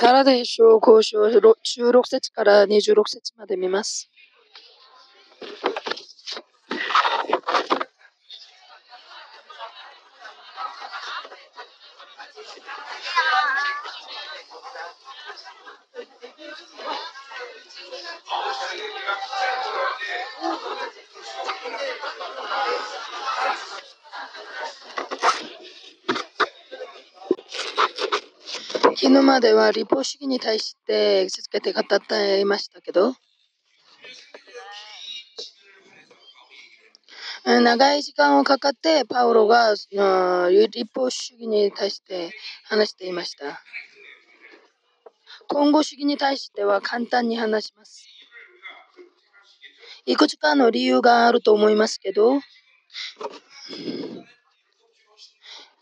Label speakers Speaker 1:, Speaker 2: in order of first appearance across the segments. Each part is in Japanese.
Speaker 1: からで章交渉16節から26節まで見ます。昨日までは立法主義に対して続けて語っていましたけど、長い時間をかかってパウロが立法主義に対して話していました。今後主義に対しては簡単に話します。いくつかの理由があると思いますけど、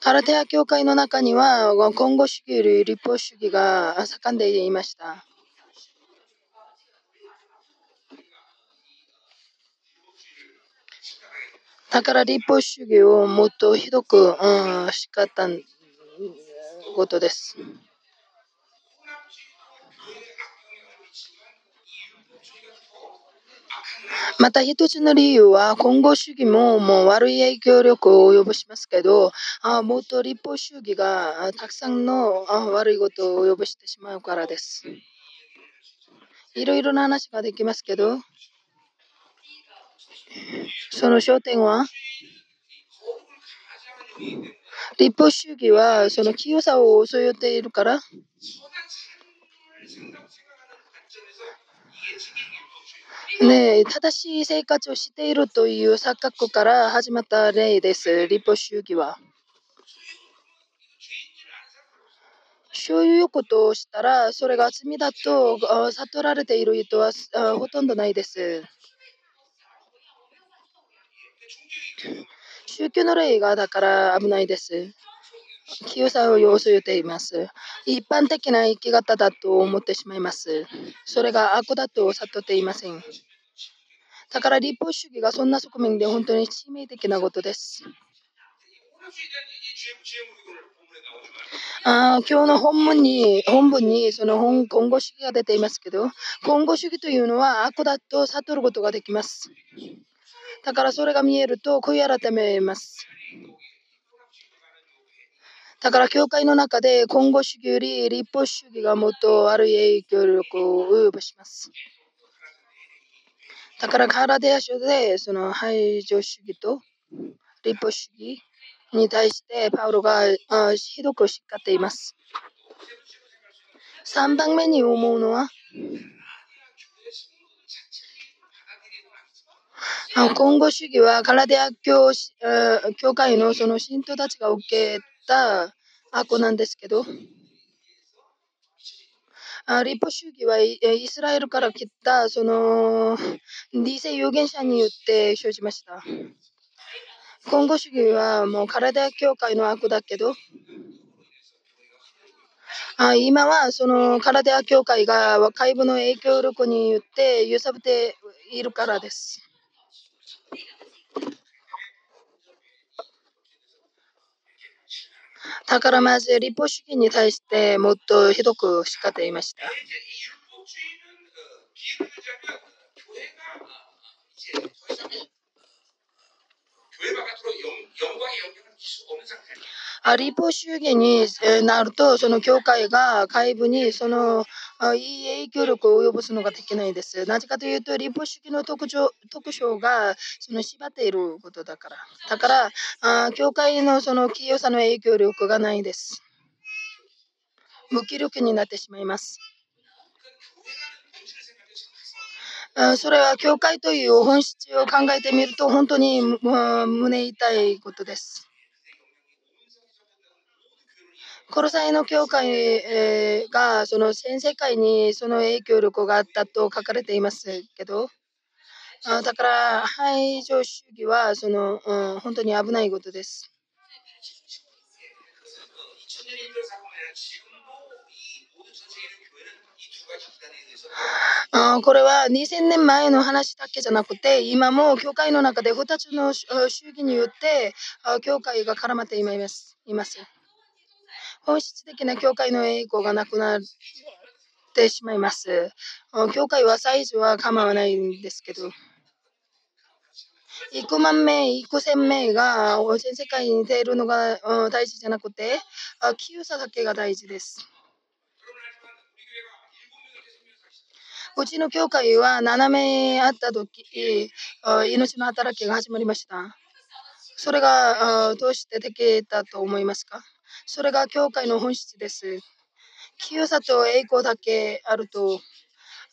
Speaker 1: カラテア教会の中には、今後主義より立法主義が盛んでいました。だから立法主義をもっとひどく、うん、しかったことです。また一つの理由は、今後主義ももう悪い影響力を及ぼしますけど、あもっと立法主義がたくさんの悪いことを及ぼしてしまうからです。いろいろな話ができますけど、その焦点は、立法主義はその清さを襲いているから、ね、正しい生活をしているという錯覚から始まった例です、立法主義は。そういうことをしたら、それが罪だと悟られている人はほとんどないです。宗教の例がだから危ないです。清さを要するています。一般的な生き方だと思ってしまいます。それが悪だと悟っていません。だから立法主義がそんな側面で本当に致命的なことです。あ今日の本文に本文にその本今後主義が出ていますけど、今後主義というのは悪だと悟ることができます。だからそれが見えると悔い改めます。だから教会の中で今後主義より立法主義がもっと悪い影響力を及ぼします。だからカラデア書でその排除主義と立法主義に対してパウロがひどく叱っています。3番目に思うのは、今後主義はカラデア教教会のその信徒たちが受けた悪なんですけど、立法主義はイスラエルから来たその理性預言者によって生じました。今後主義はもう体教会の悪だけど、あ今はその体教会が外部の影響力によって揺さぶっているからです。だからまず立法主義に対してもっとひどく叱っていました。立法主義になると、その教会が外部にそのいい影響力を及ぼすのができないです。なぜかというと、立法主義の特徴特徴がその縛っていることだから。だから、あ教会のその清さの影響力がないです。無気力になってしまいます。それは教会という本質を考えてみると本当に胸痛いことです。コロサイの教会がその全世界にその影響力があったと書かれていますけど、あだから排除主義はその、うん、本当に危ないことです。あこれは2000年前の話だけじゃなくて、今も教会の中で2つの主義によって教会が絡まっています。います本質的な教会の栄光がなくなってしまいます。教会はサイズは構わないんですけど。幾万名、幾千名が全世界に出るのが大事じゃなくて、清さだけが大事です。うちの教会は7名あった時、命の働きが始まりました。それがどうしてできたと思いますか？それが教会の本質です。清さと栄光だけあると、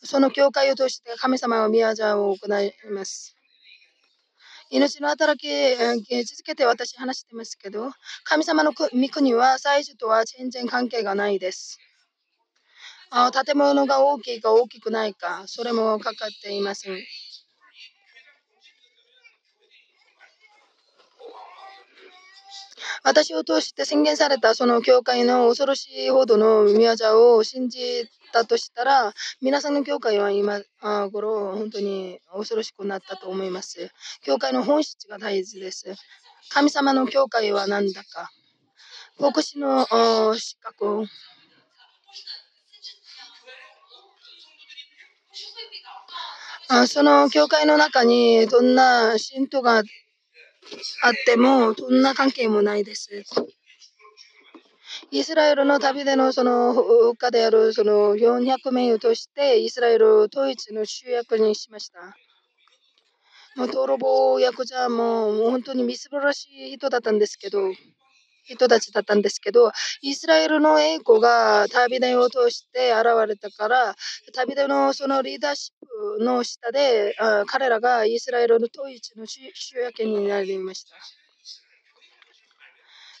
Speaker 1: その教会を通して神様は宮沢を行います。命の働き続けて私話してますけど、神様の御国は最初とは全然関係がないです。あ建物が大きいか大きくないか、それもかかっていません。私を通して宣言されたその教会の恐ろしいほどの宮沢を信じたとしたら、皆さんの教会は今頃本当に恐ろしくなったと思います。教会の本質が大事です。神様の教会は何だか。牧師の資格をあその教会の中にどんな信徒があっても、どんな関係もないです。イスラエルの旅でのその家であるその400名を通してイスラエル統一の主役にしました。もう泥棒役者ももう本当にみすぼらしい人だったんですけど、人たちだったんですけど、イスラエルの栄光が旅でを通して現れたから、旅でのそのリーダーシップの下で、彼らがイスラエルの統一の主役になりました。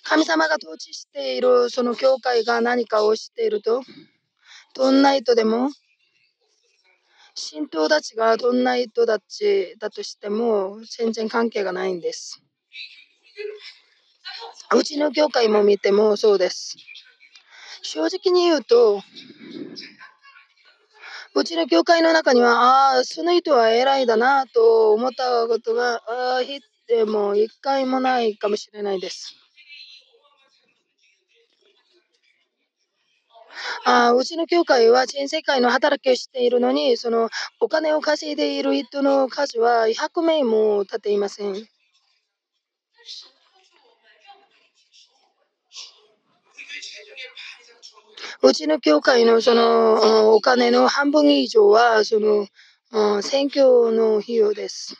Speaker 1: 神様が統治しているその教会が何かをしていると、どんな人でも、信徒たちがどんな人たちだとしても全然関係がないんです。うちの教会も見てもそうです。正直に言うと、うちの教会の中には、ああ、その人は偉いだなと思ったことが、ああ、でも一回もないかもしれないです。あうちの教会は全世界の働きをしているのに、そのお金を稼いでいる人の数は100名も立っていません。うちの教会のそのお金の半分以上はその選挙の費用です。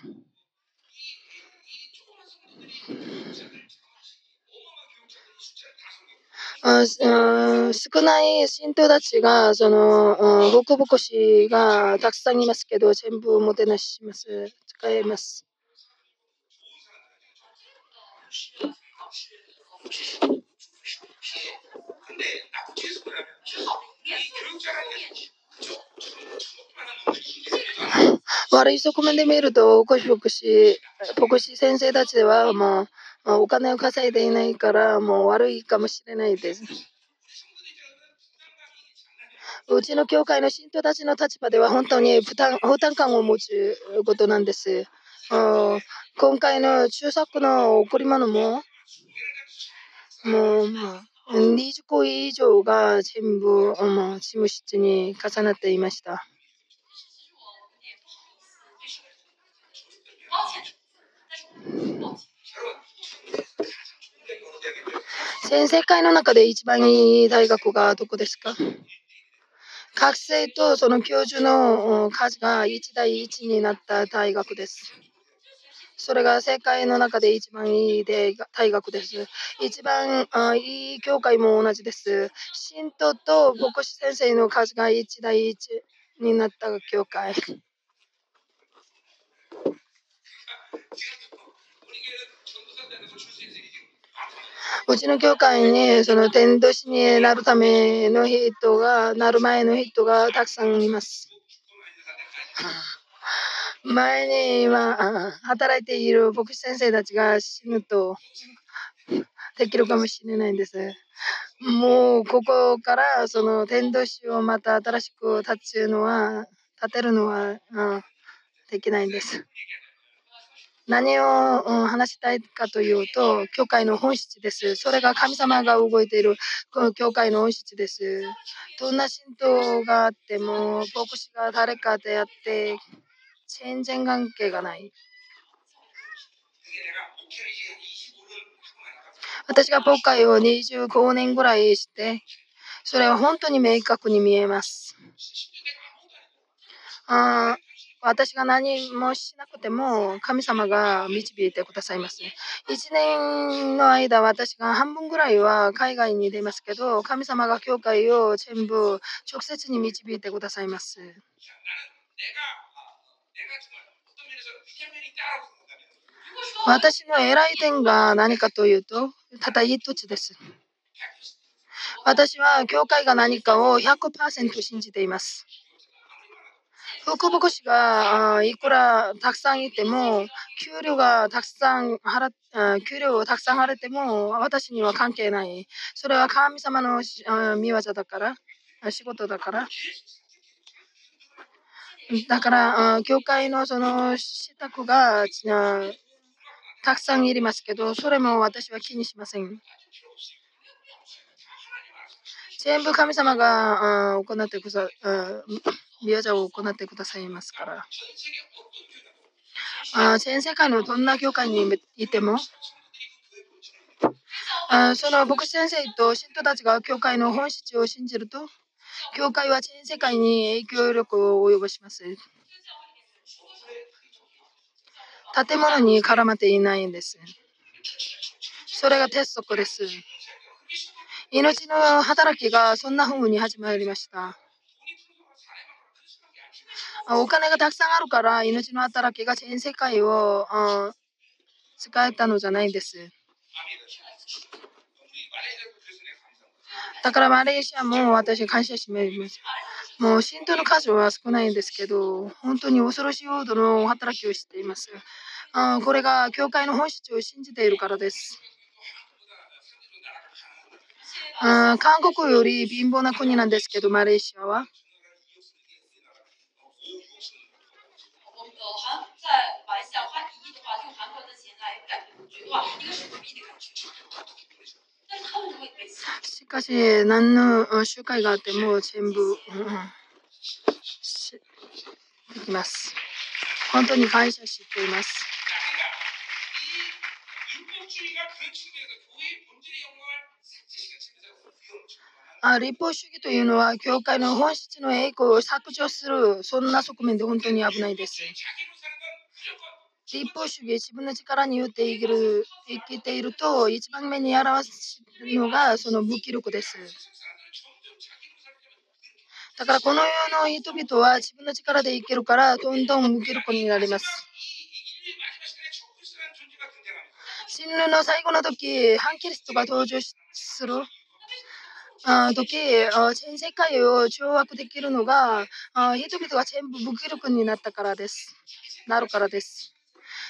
Speaker 1: 少ない信徒たちが、その、ボコボコしがたくさんいますけど、全部おもてなしします。使えます。悪い側面で見ると、牧師牧師、牧師先生たちはもう、お金を稼いでいないから、もう悪いかもしれないです。うちの教会の信徒たちの立場では本当に負担負担感を持つことなんです。今回の中作の贈り物も、もう、まあ、20個以上が全部、まあ、事務室に重なっていました。全世界の中で一番いい大学がどこですか学生とその教授の数が1対1になった大学です。それが世界の中で一番いい大学です。一番あいい教会も同じです。信徒と牧師先生の数が1対1になった教会。うちの教会にその天童師になるための人が、なる前の人がたくさんいます。前には働いている牧師先生たちが死ぬとできるかもしれないんです。もうここからその天童師をまた新しく立つのは、立てるのは、うん、できないんです。何を、話したいかというと、教会の本質です。それが神様が動いているこの教会の本質です。どんな神道があっても、牧師が誰かであって、全然関係がない。私が牧会を25年ぐらいして、それは本当に明確に見えます。あ私が何もしなくても神様が導いてくださいます。1年の間、私が半分ぐらいは海外に出ますけど、神様が教会を全部直接に導いてくださいます。私の偉い点が何かというと、ただ一つです。私は教会が何かを100%信じています。福牧師がいくらたくさんいても、給料がたくさん払給料をたくさん払っても、私には関係ない。それは神様の見業だから、仕事だから。だから、教会のその支度がたくさんいりますけど、それも私は気にしません。全部神様が行ってくださ宮者を行ってくださいますから。あ全世界のどんな教会にいても、あその牧師先生と信徒たちが教会の本質を信じると、教会は全世界に影響力を及ぼします。建物に絡まっていないんです。それが鉄則です。命の働きがそんな風に始まりました。お金がたくさんあるから命の働きが全世界を使えたのじゃないんです。だからマレーシアも私感謝します。もう信徒の数は少ないんですけど、本当に恐ろしいほどの働きをしています。あこれが教会の本質を信じているからです。あ韓国より貧乏な国なんですけど、マレーシアは。しかし、何の集会があっても全部、うん、できます。本当に感謝しています。立法主義というのは、教会の本質の栄光を削除する、そんな側面で本当に危ないです。立法主義、自分の力によって生きる生きていると、一番目に表すのがその無気力です。だからこの世の人々は自分の力で生きるから、どんどん無気力になります。死ぬの最後の時、反キリストが登場する時、全世界を掌握できるのが、人々が全部無気力になったからです。なるからです。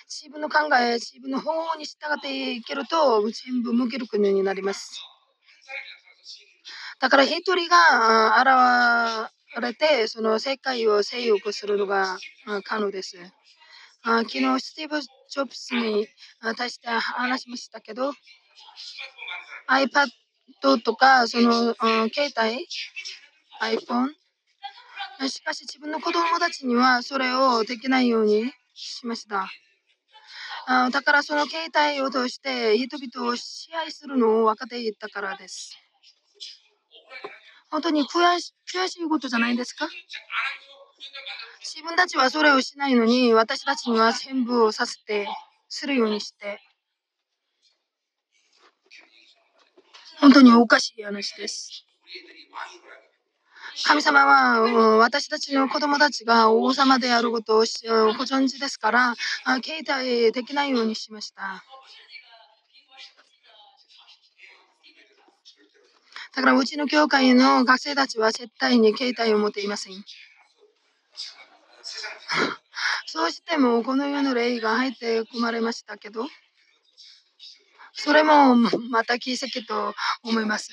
Speaker 1: 自分の考え、自分の方法に従っていけると、全部無気力になります。だから一人が現れて、その世界を制御するのが可能です。昨日、スティーブ・ジョブスに対して話しましたけど、iPad とか、そのうん携帯、iPhone、しかし自分の子供たちにはそれをできないようにしました。あだからその携帯を通して人々を支配するのを分かっていったからです。本当に悔し悔しいことじゃないですか？自分たちはそれをしないのに私たちには全部をさせてするようにして本当におかしい話です。神様は私たちの子供たちが王様であることをご存知ですから、携帯できないようにしました。だからうちの教会の学生たちは絶対に携帯を持っていません。そうしてもこの世の霊が入って込まれましたけど、それもまた奇跡と思います。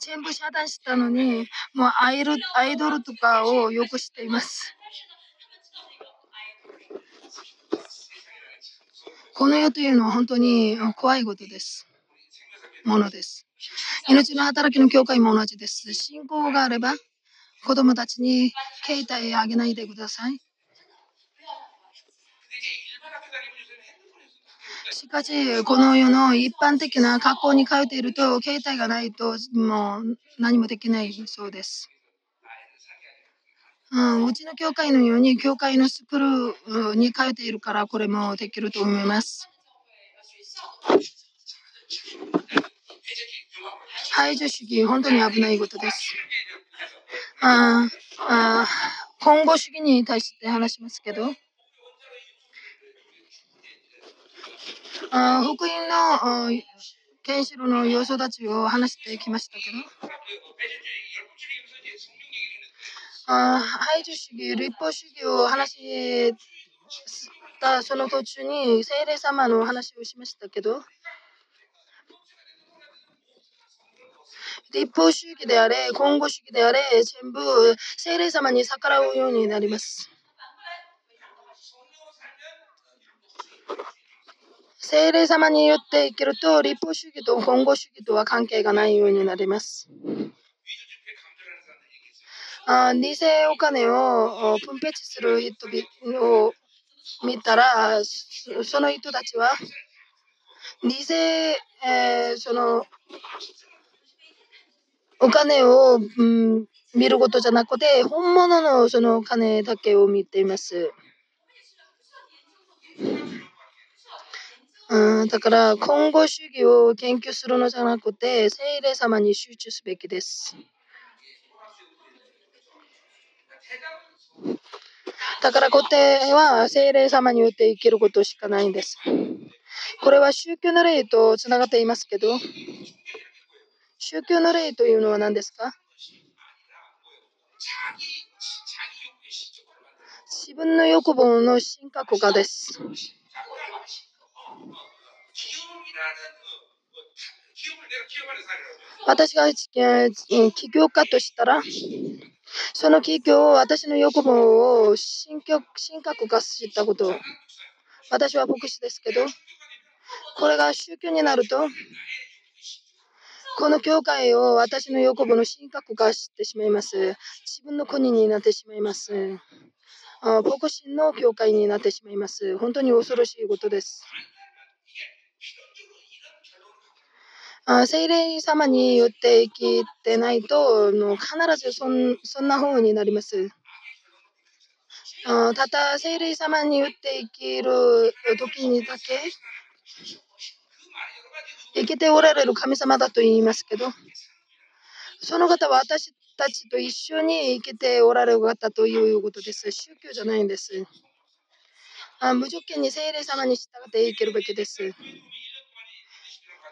Speaker 1: 全部遮断したのに、もうアイルアイドルとかをよくしています。この世というのは本当に怖いことです。ものです。命の働きの教会も同じです。信仰があれば、子供たちに携帯あげないでください。しかし、この世の一般的な学校に通っていると、携帯がないともう何もできないそうです。うん、うちの教会のように、教会のスクールに通っているから、これもできると思います。排除主義、本当に危ないことです。ああ今後主義に対して話しますけど、あ福音の原子炉の要素たちを話してきましたけど、あ排除主義、立法主義を話したその途中に聖霊様の話をしましたけど、立法主義であれ、今後主義であれ、全部聖霊様に逆らうようになります。聖霊様によって生きると、立法主義と本語主義とは関係がないようになります。あ偽お金を分別する人を見たら、その人たちは、偽、えー、その、お金を、うん、見ることじゃなくて、本物のそのお金だけを見ています。うん、だから、今後主義を研究するのじゃなくて、聖霊様に集中すべきです。だから固定は精霊様によって生きることしかないんです。これは宗教の霊とつながっていますけど、宗教の霊というのは何ですか？自分の欲望の神格化です。私が起業家としたら、その企業を私の欲望を神格化したこと。私は牧師ですけど、これが宗教になると、この教会を私の欲望の神格化してしまいます。自分の国になってしまいます。牧師の教会になってしまいます。本当に恐ろしいことです。あ精霊様によって生きてないと、の必ずそんそんな風になります。あただ精霊様によって生きる時にだけ生きておられる神様だと言いますけど、その方は私たちと一緒に生きておられる方ということです。宗教じゃないんです。あ無条件に精霊様に従って生きるべきです。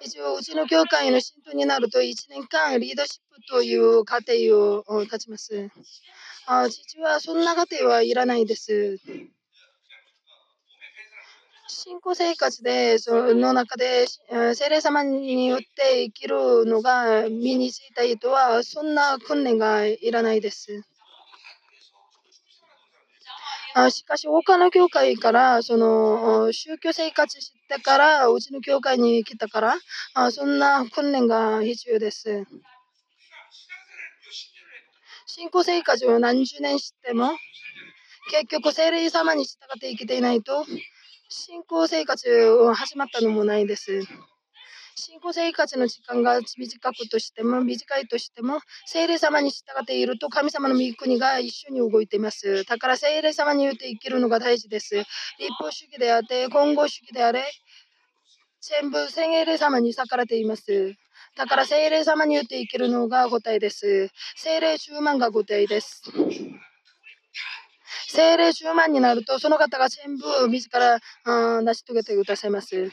Speaker 1: 一応、うちの教会の信徒になると1年間リーダーシップという過程を立ちます。あ父はそんな過程はいらないです。信仰生活で、その中で、聖霊様によって生きるのが身についた人は、そんな訓練がいらないです。あしかし、他の教会から、その、宗教生活してから、うちの教会に来たから、あそんな訓練が必要です。信仰生活を何十年しても、結局、聖霊様に従って生きていないと、信仰生活を始まったのもないです。信仰生活の時間が短くとしても、短いとしても、聖霊様に従っていると神様の御国が一緒に動いています。だから聖霊様によって生きるのが大事です。立法主義であって、混合主義であれ、全部聖霊様に逆らっています。だから聖霊様によって生きるのが答えです。聖霊10万が答えです。聖霊10万になると、その方が全部自ら成し遂げてくださいます。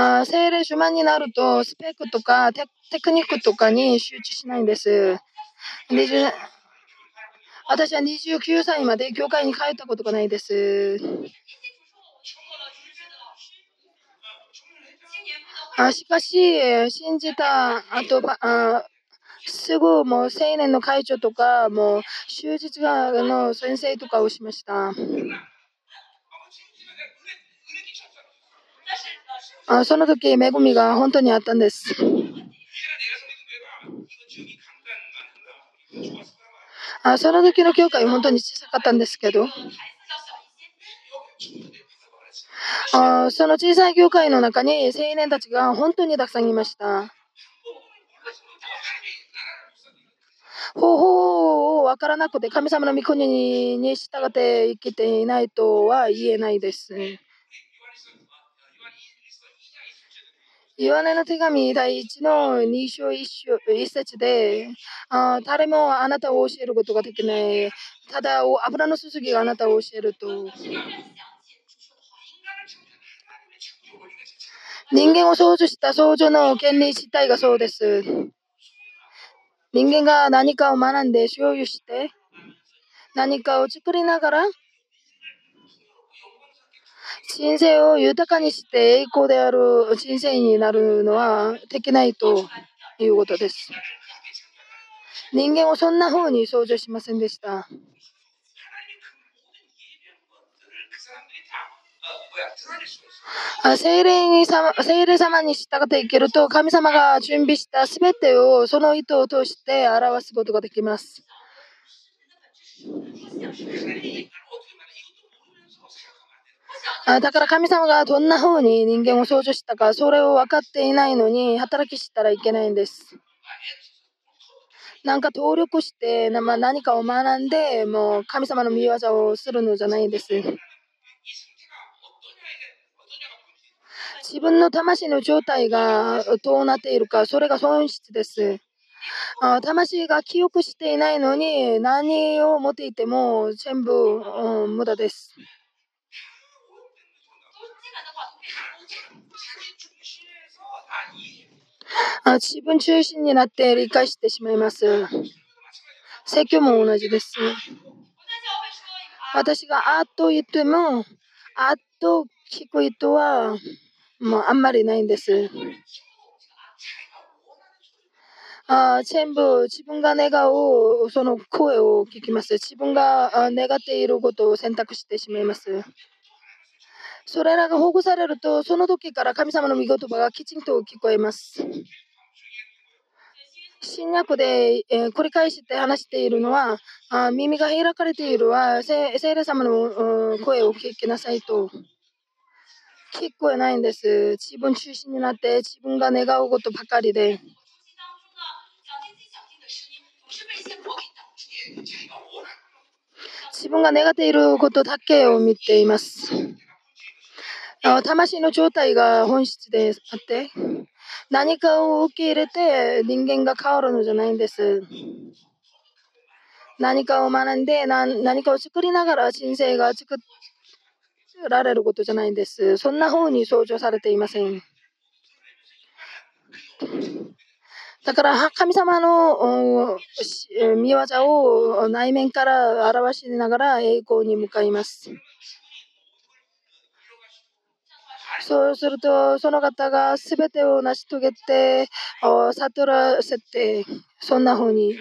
Speaker 1: あ精霊主満になると、スペックとかテクニックとかに集中しないんです。私は29歳まで教会に通ったことがないです。あしかし、信じた後あすぐもう青年の会長とか、もう終日がの先生とかをしました。あその時、恵みが本当にあったんです。あその時の教会は本当に小さかったんですけど、あその小さい教会の中に青年たちが本当にたくさんいました。方法を分からなくて神様の御国に従って生きていないとは言えないです。ヨハネの手紙第一の2章 1, 章1節であ、誰もあなたを教えることができない。ただ、油の注ぎがあなたを教えると。人間を創造した創造の権利自体がそうです。人間が何かを学んで所有して何かを作りながら人生を豊かにして栄光である人生になるのはできないということです。人間をそんな風に想像しませんでした。精霊に精霊様に従っていけると神様が準備したすべてをその意図を通して表すことができます。だから神様がどんな風に人間を創造したか、それを分かっていないのに働きしたらいけないんです。なんか登録して、まあ、何かを学んで、もう神様の見業をするのじゃないんです。自分の魂の状態がどうなっているか、それが損失です。魂が記憶していないのに何を持っていても全部、うん、無駄です。自分中心になって理解してしまいます。説教も同じです。私があっと言っても、あっと聞く人はもうあんまりないんです。あ全部自分が願うその声を聞きます。自分が願っていることを選択してしまいます。それらが保護されると、その時から神様の御言葉がきちんと聞こえます。新約で、えー、繰り返して話しているのは、あ耳が開かれているは、聖霊様の声を聞きなさいと。聞こえないんです。自分中心になって自分が願うことばかりで。自分が願っていることだけを見ています。魂の状態が本質であって、何かを受け入れて人間が変わるのじゃないんです。何かを学んで何かを作りながら人生が作られることじゃないんです。そんな風に想像されていません。だから神様の見業を内面から表しながら栄光に向かいます。そうすると、その方が全てを成し遂げて、悟らせて、そんな風に。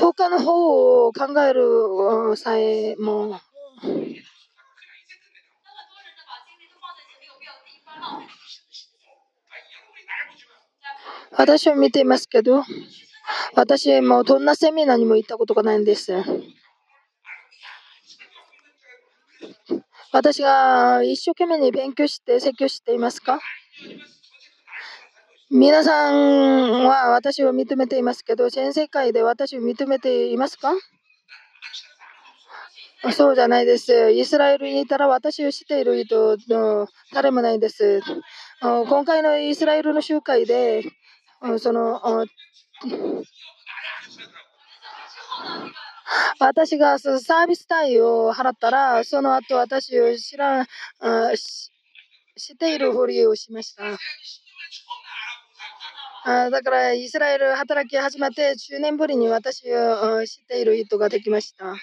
Speaker 1: 他の方を考えるさえも、私は見ていますけど、私もどんなセミナーにも行ったことがないんです。私が一生懸命に勉強して説教していますか？皆さんは私を認めていますけど、全世界で私を認めていますか？そうじゃないです。イスラエルにいたら私を知っている人の誰もないです。今回のイスラエルの集会で、その私がサービス代を払ったら、その後私を知らあ知っているふりをしました。あだから、イスラエル働き始めて10年ぶりに私を知っている人ができました。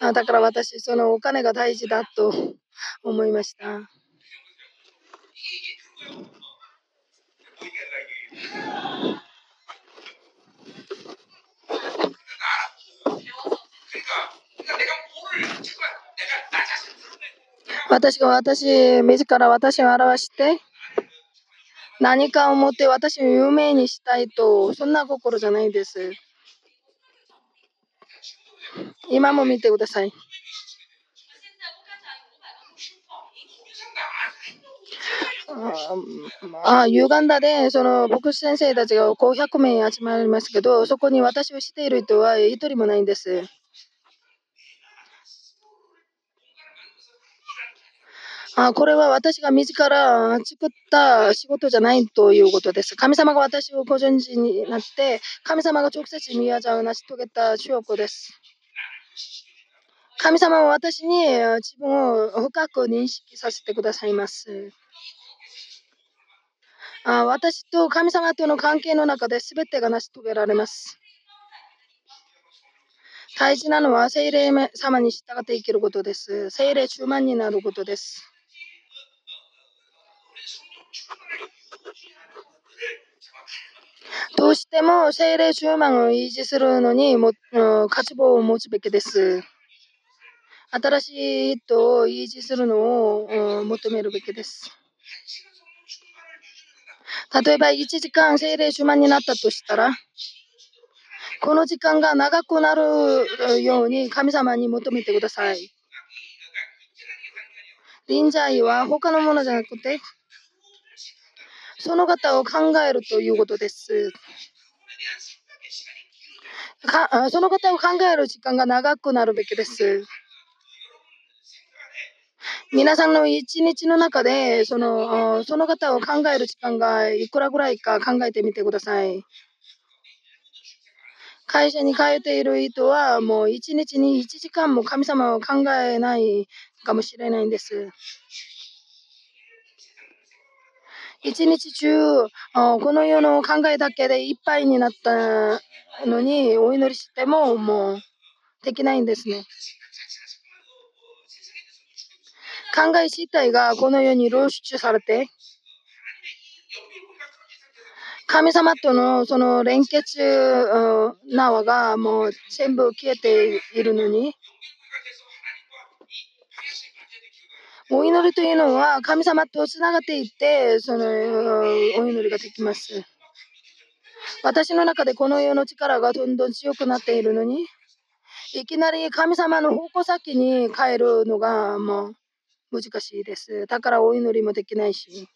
Speaker 1: あだから私、そのお金が大事だと思いました。私が私、自ら私を表して、何かを持って私を有名にしたいと、そんな心じゃないです。今も見てください。ああ、ユーガンダで、その、牧師先生たちが500名集まりますけど、そこに私をしている人は一人もないんです。あこれは私が自ら作った仕事じゃないということです。神様が私をご存知になって、神様が直接宮沢を成し遂げた証拠です。神様は私に自分を深く認識させてくださいます。あ私と神様との関係の中で全てが成し遂げられます。大事なのは精霊様に従って生きることです。精霊中満になることです。どうしても精霊充満を維持するのにも、価値棒を持つべきです。新しい人を維持するのを求めるべきです。例えば1時間精霊充満になったとしたら、この時間が長くなるように神様に求めてください。臨在は他のものじゃなくて、その方を考えるということです。かその方を考える時間が長くなるべきです。皆さんの一日の中でそのその方を考える時間がいくらぐらいか考えてみてください。会社に通っている人はもう一日に1時間も神様を考えないかもしれないんです。一日中、この世の考えだけでいっぱいになったのに、お祈りしてももうできないんですね。考え自体がこの世に露出されて、神様とのその連結縄がもう全部消えているのに、お祈りというのは神様とつながっていって、そのお祈りができます。私の中でこの世の力がどんどん強くなっているのに、いきなり神様の方向先に変えるのがもう難しいです。だからお祈りもできないし。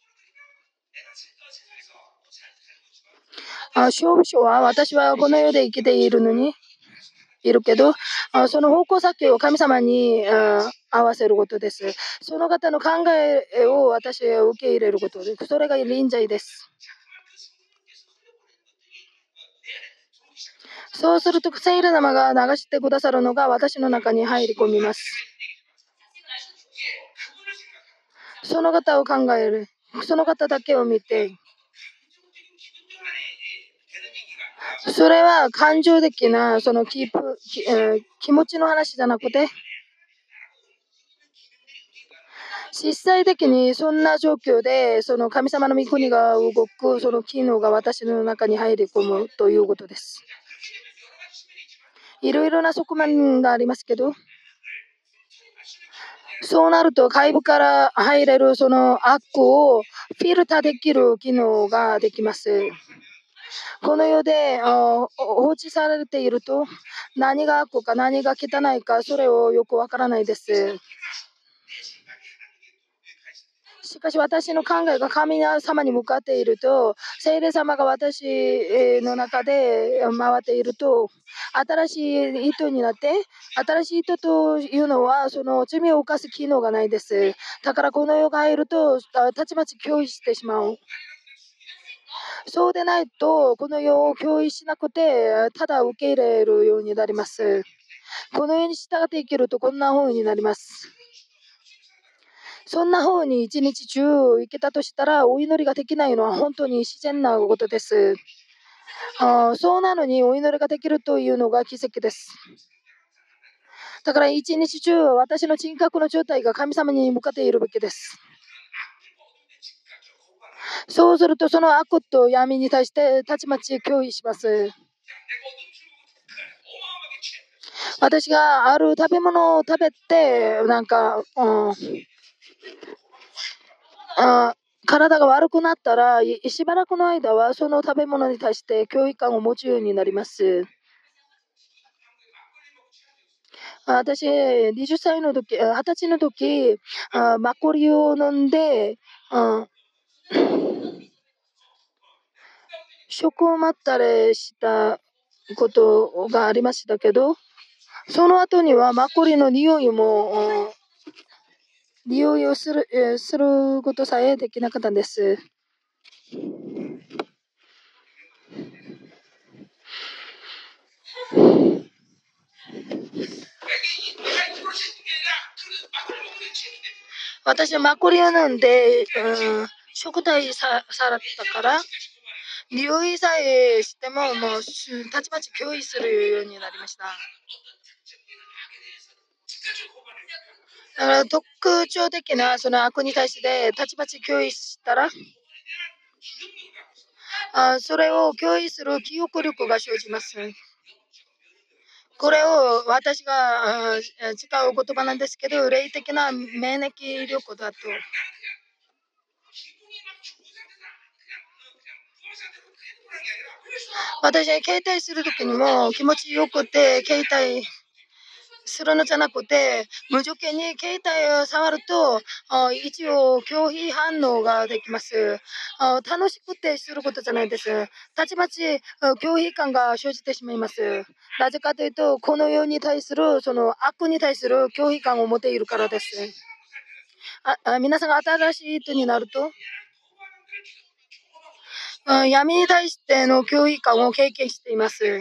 Speaker 1: あ勝負書は私はこの世で生きているのに、いるけど、あその方向先を神様にあ合わせることです。その方の考えを私は受け入れることで。それが臨在です。そうすると、聖霊様が流してくださるのが私の中に入り込みます。その方を考える。その方だけを見て、それは感情的なその気気持ちの話じゃなくて、実際的にそんな状況で、その神様の御国が動く、その機能が私の中に入り込むということです。いろいろな側面がありますけど、そうなると外部から入れるその悪をフィルターできる機能ができます。この世で放置されていると何が悪か何が汚いかそれをよくわからないです。しかし私の考えが神様に向かっていると、聖霊様が私の中で回っていると、新しい人になって、新しい人というのは、その罪を犯す機能がないです。だからこの世が入ると、たちまち拒否してしまう。そうでないと、この世を共有しなくて、ただ受け入れるようになります。この世に従って生きると、こんな風になります。そんな風に一日中生きたとしたら、お祈りができないのは本当に自然なことです。あそうなのにお祈りができるというのが奇跡です。だから一日中私の人格の状態が神様に向かっているべきです。そうするとその悪と闇に対してたちまち拒否します。私がある食べ物を食べて、なんか、うん、あ体が悪くなったらしばらくの間はその食べ物に対して教育感を持つようになります。私、20歳の時、20歳の時、あマッコリを飲んで、あ食を待ったりしたことがありましたけど、その後にはマッコリの匂いも、匂いをするすることさえできなかったんです。私はマコリを飲んで、うん、食体ささらったから、匂いさえしても、もう、たちまち共有するようになりました。だから特徴的なその悪に対してたちまち共有したら、あそれを共有する記憶力が生じます。これを私が使う言葉なんですけど、霊的な免疫力だと。私は携帯するときにも気持ちよくて、携帯するのじゃなくて、無条件に携帯を触ると、一応拒否反応ができます。楽しくてすることじゃないです。たちまち拒否感が生じてしまいます。なぜかというと、この世に対する、その悪に対する拒否感を持っているからです。あ皆さんが新しい人になると、闇に対しての脅威感を経験しています。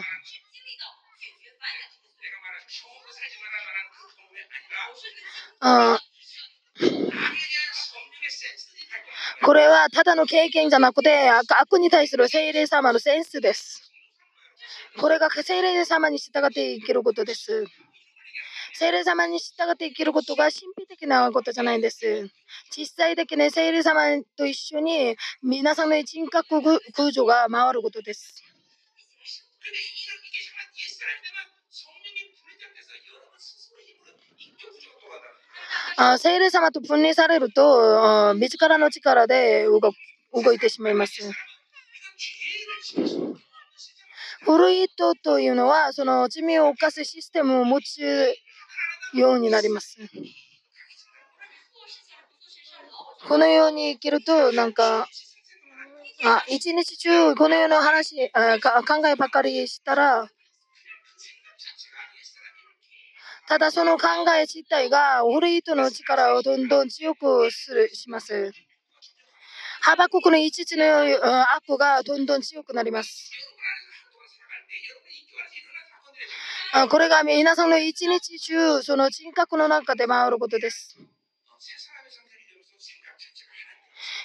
Speaker 1: あこれはただの経験じゃなくて悪に対する精霊様のセンスです。これが精霊様に従って生きることです。聖霊様に従って生きることが神秘的なことじゃないんです。実際的に聖霊様と一緒に皆さんの人格空女が回ることです。あ聖霊様と分離されると、自らの力で動いてしまいます。古い人というのは、その罪を犯すシステムを持つようになります。このように生きると、なんか、あ一日中このような話あ考えばかりしたら、ただその考え自体が古い人の力をどんどん強くするします。ハバ国の一日の悪がどんどん強くなります。これが皆さんの一日中、その人格の中で回ることです。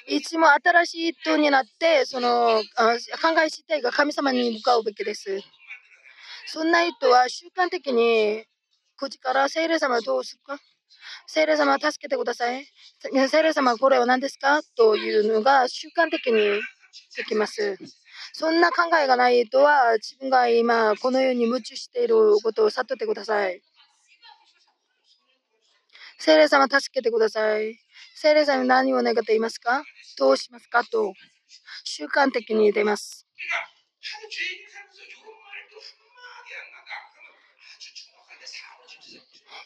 Speaker 1: いつも新しい人になって、その考え自体が神様に向かうべきです。そんな人は習慣的に口から聖霊様はどうするか？聖霊様助けてください。聖霊様これは何ですか？というのが習慣的にできます。そんな考えがない人は自分が今このように夢中していることを悟ってください。聖霊様助けてください。聖霊様何を願っていますか？どうしますか？と習慣的に出ます。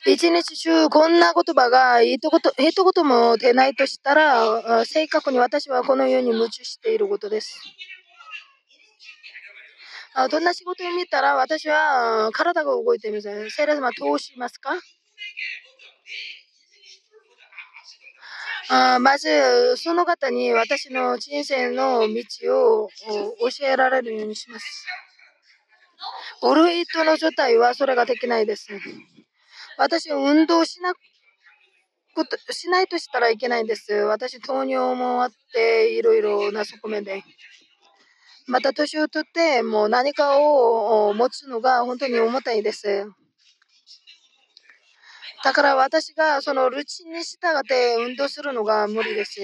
Speaker 1: 一日中こんな言葉が一言一言も出ないとしたら正確に私はこのように夢中していることです。どんな仕事を見たら私は体が動いています。セーラスマどうしますか？あまず、その方に私の人生の道を教えられるようにします。オルイトの状態はそれができないです。私は運動しなことしないとしたらいけないんです。私、糖尿もあって、いろいろな側面で。また年を取ってもう何かを持つのが本当に重たいです。だから私がそのルチンに従って運動するのが無理です。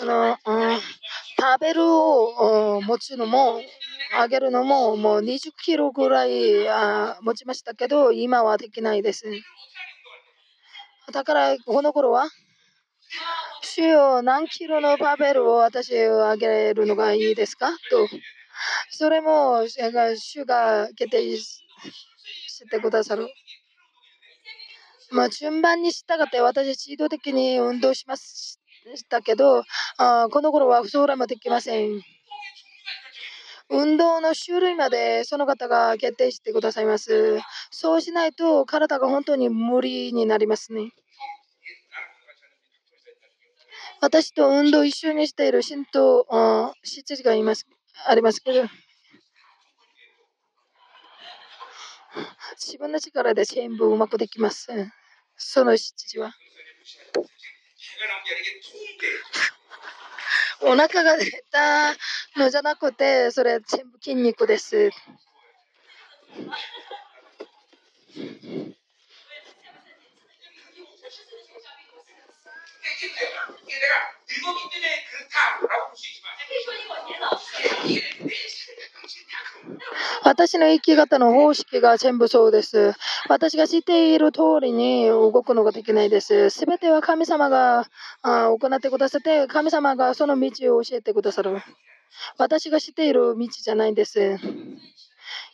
Speaker 1: その、うん、食べるを持つのも、あげるのももう20キロぐらいあ持ちましたけど、今はできないです。だからこの頃は主よ何キロのパベルを私あげるのがいいですか？と。それも主が決定してくださる。まあ、順番に従って私、自動的に運動しましでしたけど、あこの頃はそれもできません。運動の種類までその方が決定してくださいます。そうしないと体が本当に無理になりますね。私と運動一緒にしている神道、執事がいますありますけど、自分の力で全部うまくできます。その執事は。お腹が出たのじゃなくて、それ全部筋肉です。私の生き方の方式が全部そうです。私が知っている通りに動くのができないです。すべては神様が行ってくださって、神様がその道を教えてくださる。私が知っている道じゃないんです。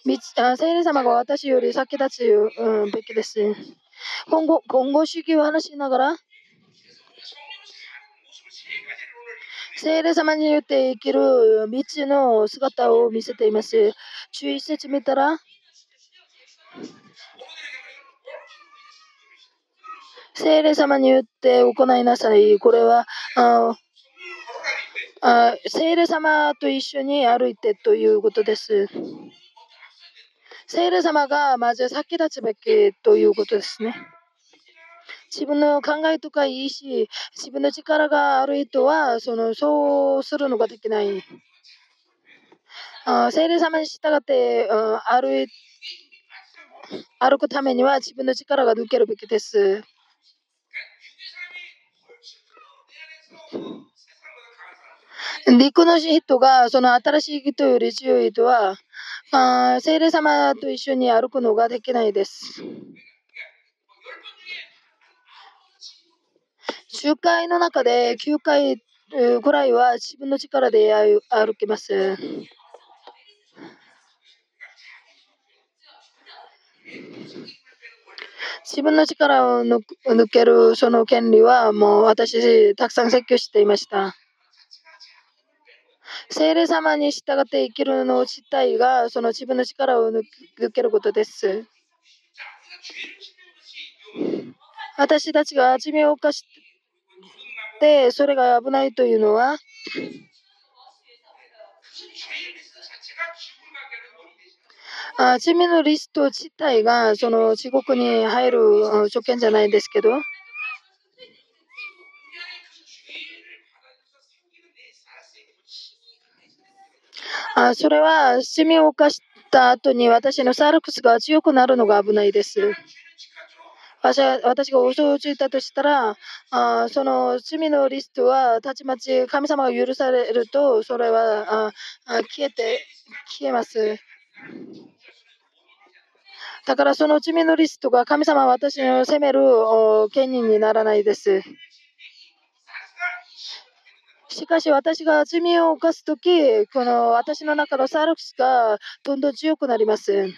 Speaker 1: 道聖霊様が私より先立つ、うん、べきです。今後、今後主義を話しながら、聖霊様によって生きる道の姿を見せています。注意説見たら、聖霊様によって行いなさい。これは、ああ聖霊様と一緒に歩いてということです。聖霊様がまず先立つべきということですね。自分の考えとかいいし、自分の力がある人は、その、そうするのができない。あ聖霊様に従って、歩歩くためには自分の力が抜けるべきです。陸の人がその新しい人より強い人は、あ聖霊様と一緒に歩くのができないです。集会の中で9回ぐらいは自分の力で歩きます。自分の力を抜けるその権利はもう私たくさん説教していました。聖霊様に従って生きるの自体がその自分の力を抜けることです。私たちが罪を犯してそれが危ないというのはあ罪のリスト自体がその地獄に入る条件じゃないですけどあそれは罪を犯した後に私のサルクスが強くなるのが危ないです。私が嘘をついたとしたら、あその罪のリストはたちまち神様が許されると、それはあ消えて、消えます。だからその罪のリストが神様は私を責める権利にならないです。しかし私が罪を犯すとき、この私の中のサルクスがどんどん強くなります。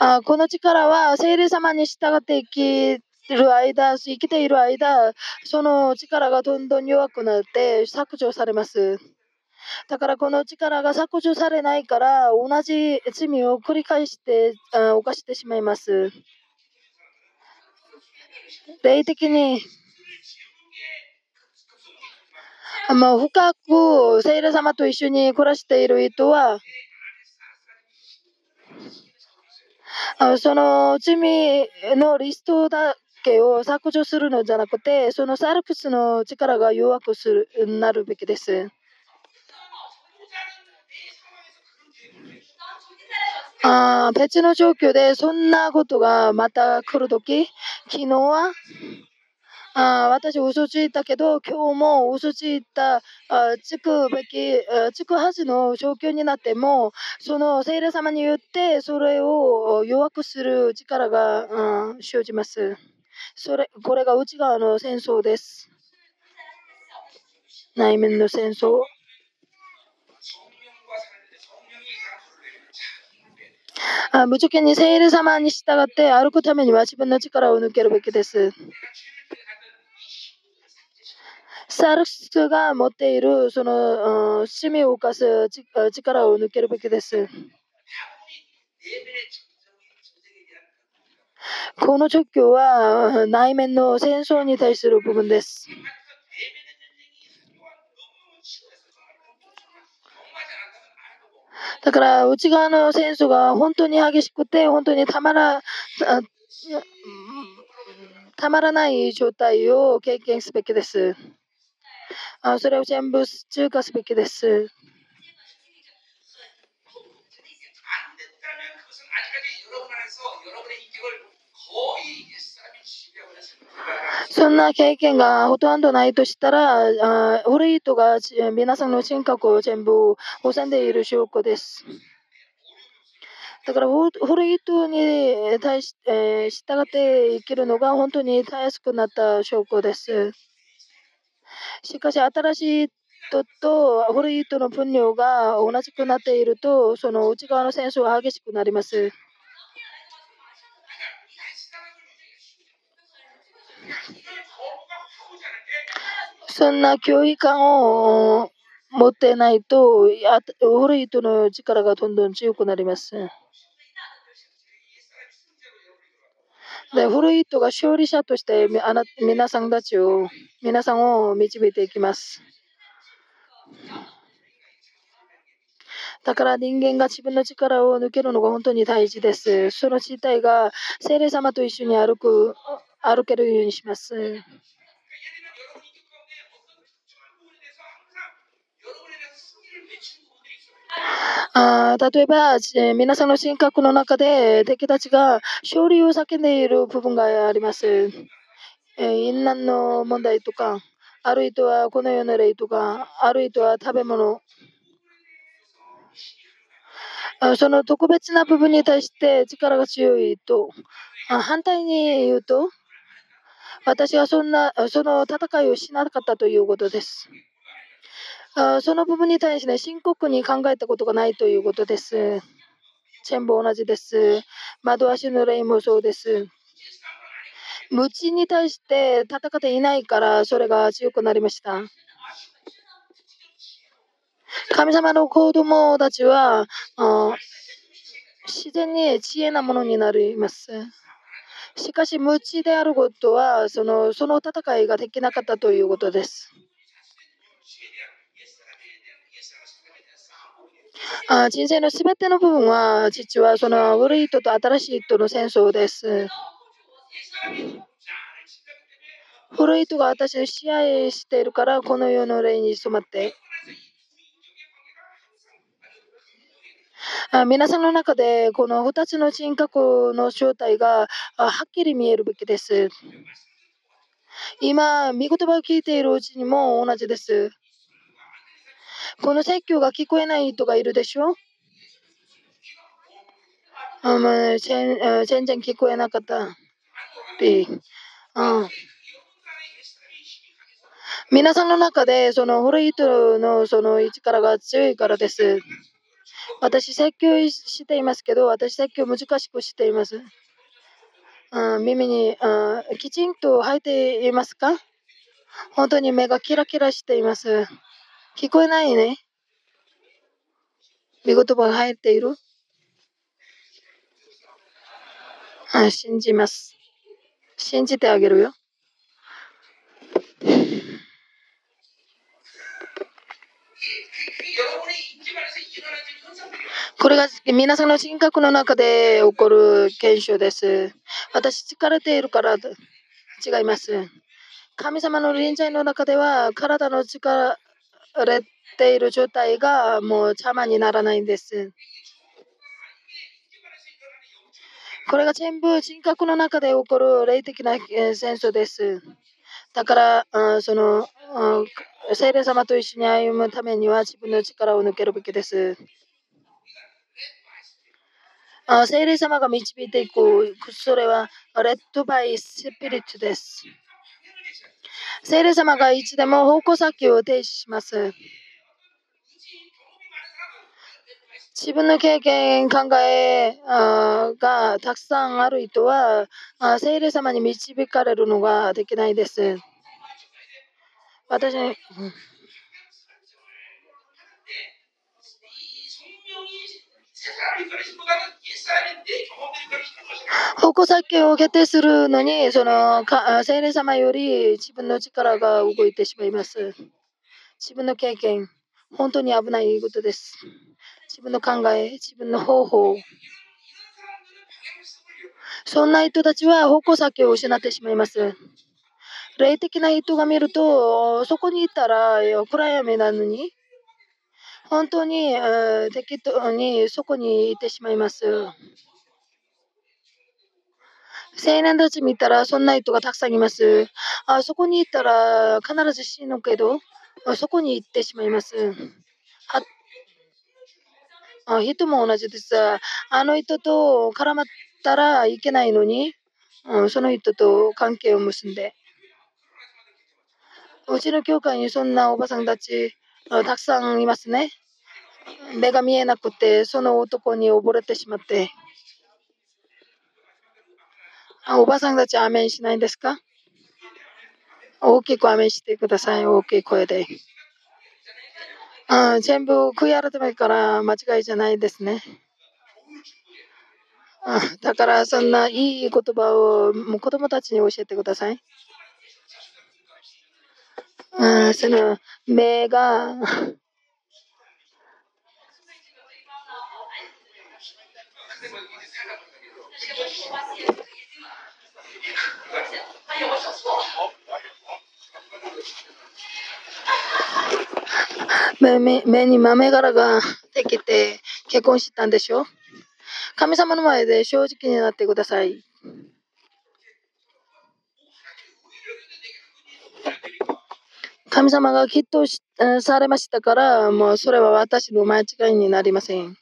Speaker 1: あこの力は聖霊様に従って生きる間、生きている間、その力がどんどん弱くなって削除されます。だからこの力が削除されないから同じ罪を繰り返して犯してしまいます。霊的にまあ、深く聖霊様と一緒に暮らしている人はその罪のリストだけを削除するのじゃなくて、そのサルプスの力が弱くするなるべきです。あ別の状況でそんなことがまた来るとき、昨日はあ私、嘘ついたけど、今日も嘘ついた、あつくべき、つくはずの状況になっても、その聖霊様によって、それを弱くする力が、うん、生じます。それ、これが内側の戦争です。内面の戦争。あ無条件に聖霊様に従って歩くためには自分の力を抜けるべきです。サルスが持っているそのうん趣味を犯す力を抜けるべきです。この直球は内面の戦争に対する部分です。だから内側の戦争が本当に激しくて本当にたまらたまらない状態を経験すべきです。あそれを全部通過すべきです。そんな経験がほとんどないとしたら、古い人が皆さんの人格を全部収んでいる証拠です。だから古い人に対し、え従って生きるのが本当にたやすくなった証拠です。しかし、新しい人と古い人の分量が同じくなっていると、その内側の戦争が激しくなります。そんな教育感を持ってないと、古い人の力がどんどん強くなります。で古い人が勝利者としてあな皆さんたちを、皆さんを導いていきます。だから人間が自分の力を抜けるのが本当に大事です。その自体が精霊様と一緒に歩く、歩けるようにします。あ例えば、え皆さんの人格の中で敵たちが勝利を叫んでいる部分があります。えー、因難の問題とか、あるいはこの世の霊とか、あるいは食べ物。その特別な部分に対して力が強いと、反対に言うと、私はそんな、その戦いをしなかったということです。あその部分に対して、ね、深刻に考えたことがないということです。全部同じです。窓足の霊もそうです。無知に対して戦っていないからそれが強くなりました。神様の子供たちは自然に知恵なものになります。しかし無知であることはそのその戦いができなかったということです。あ人生のすべての部分は、実はその古い人と新しい人の戦争です。古い人が私の支配しているから、この世の霊に染まって。あ皆さんの中でこの2つの人格の正体がはっきり見えるべきです。今、見言葉を聞いているうちにも同じです。この説教が聞こえない人がいるでしょ？あまあ、全然聞こえなかった。で、うん、皆さんの中でその古い人のその力が強いからです。私、説教していますけど、私、説教難しくしています。うん、耳にあきちんと入っていますか？本当に目がキラキラしています。聞こえないね。見言葉が入っているあ信じます。信じてあげるよ。これが皆さんの人格の中で起こる現象です。私、疲れているから違います。神様の臨在の中では体の疲れている状態がもう邪魔にならないんです。これが全部人格の中で起こる霊的な戦争です。だから、その、聖霊様と一緒に歩むためには自分の力を抜けるべきです。聖霊様が導いていく、それはレッドバイスピリットです。聖霊様がいつでも方向先を停止します。自分の経験、考えがたくさんある人は、聖霊様に導かれるのができないです。私、向先を決定するのに、その聖霊様より自分の力が動いてしまいます。自分の経験、本当に危ないことです。自分の考え、自分の方法。そんな人たちは方向先を失ってしまいます。霊的な人が見ると、そこにいたら暗闇なのに、本当に、適当にそこにいてしまいます。青年たち見たらそんな人がたくさんいます。あそこに行ったら必ず死ぬけど、そこに行ってしまいます。あ人も同じです。あの人と絡まったらいけないのに、うん、その人と関係を結んで。うちの教会にそんなおばさんたちたくさんいますね。目が見えなくて、その男に溺れてしまって。あおばさんたちアメンしないんですか？大きくアメンしてください。大きい声で。あ全部悔い改めから間違いじゃないですね。あだからそんないい言葉をもう子供たちに教えてください。あその目が目目に豆柄ができて結婚したんでしょ？神様の前で正直になってください。神様がきっとされましたから、もうそれは私の間違いになりません。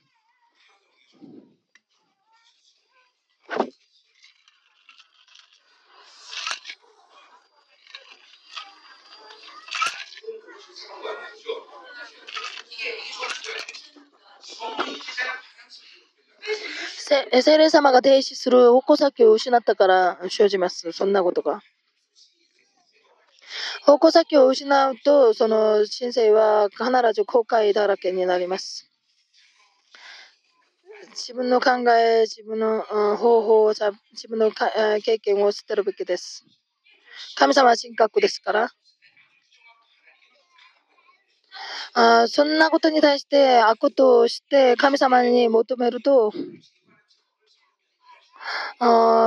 Speaker 1: 聖霊様が停止する矛先を失ったから生じます。そんなことが。矛先を失うと、その神聖は必ず後悔だらけになります。自分の考え、自分の方法、自分の経験を捨てるべきです。神様は人格ですから。あそんなことに対して悪として神様に求めると、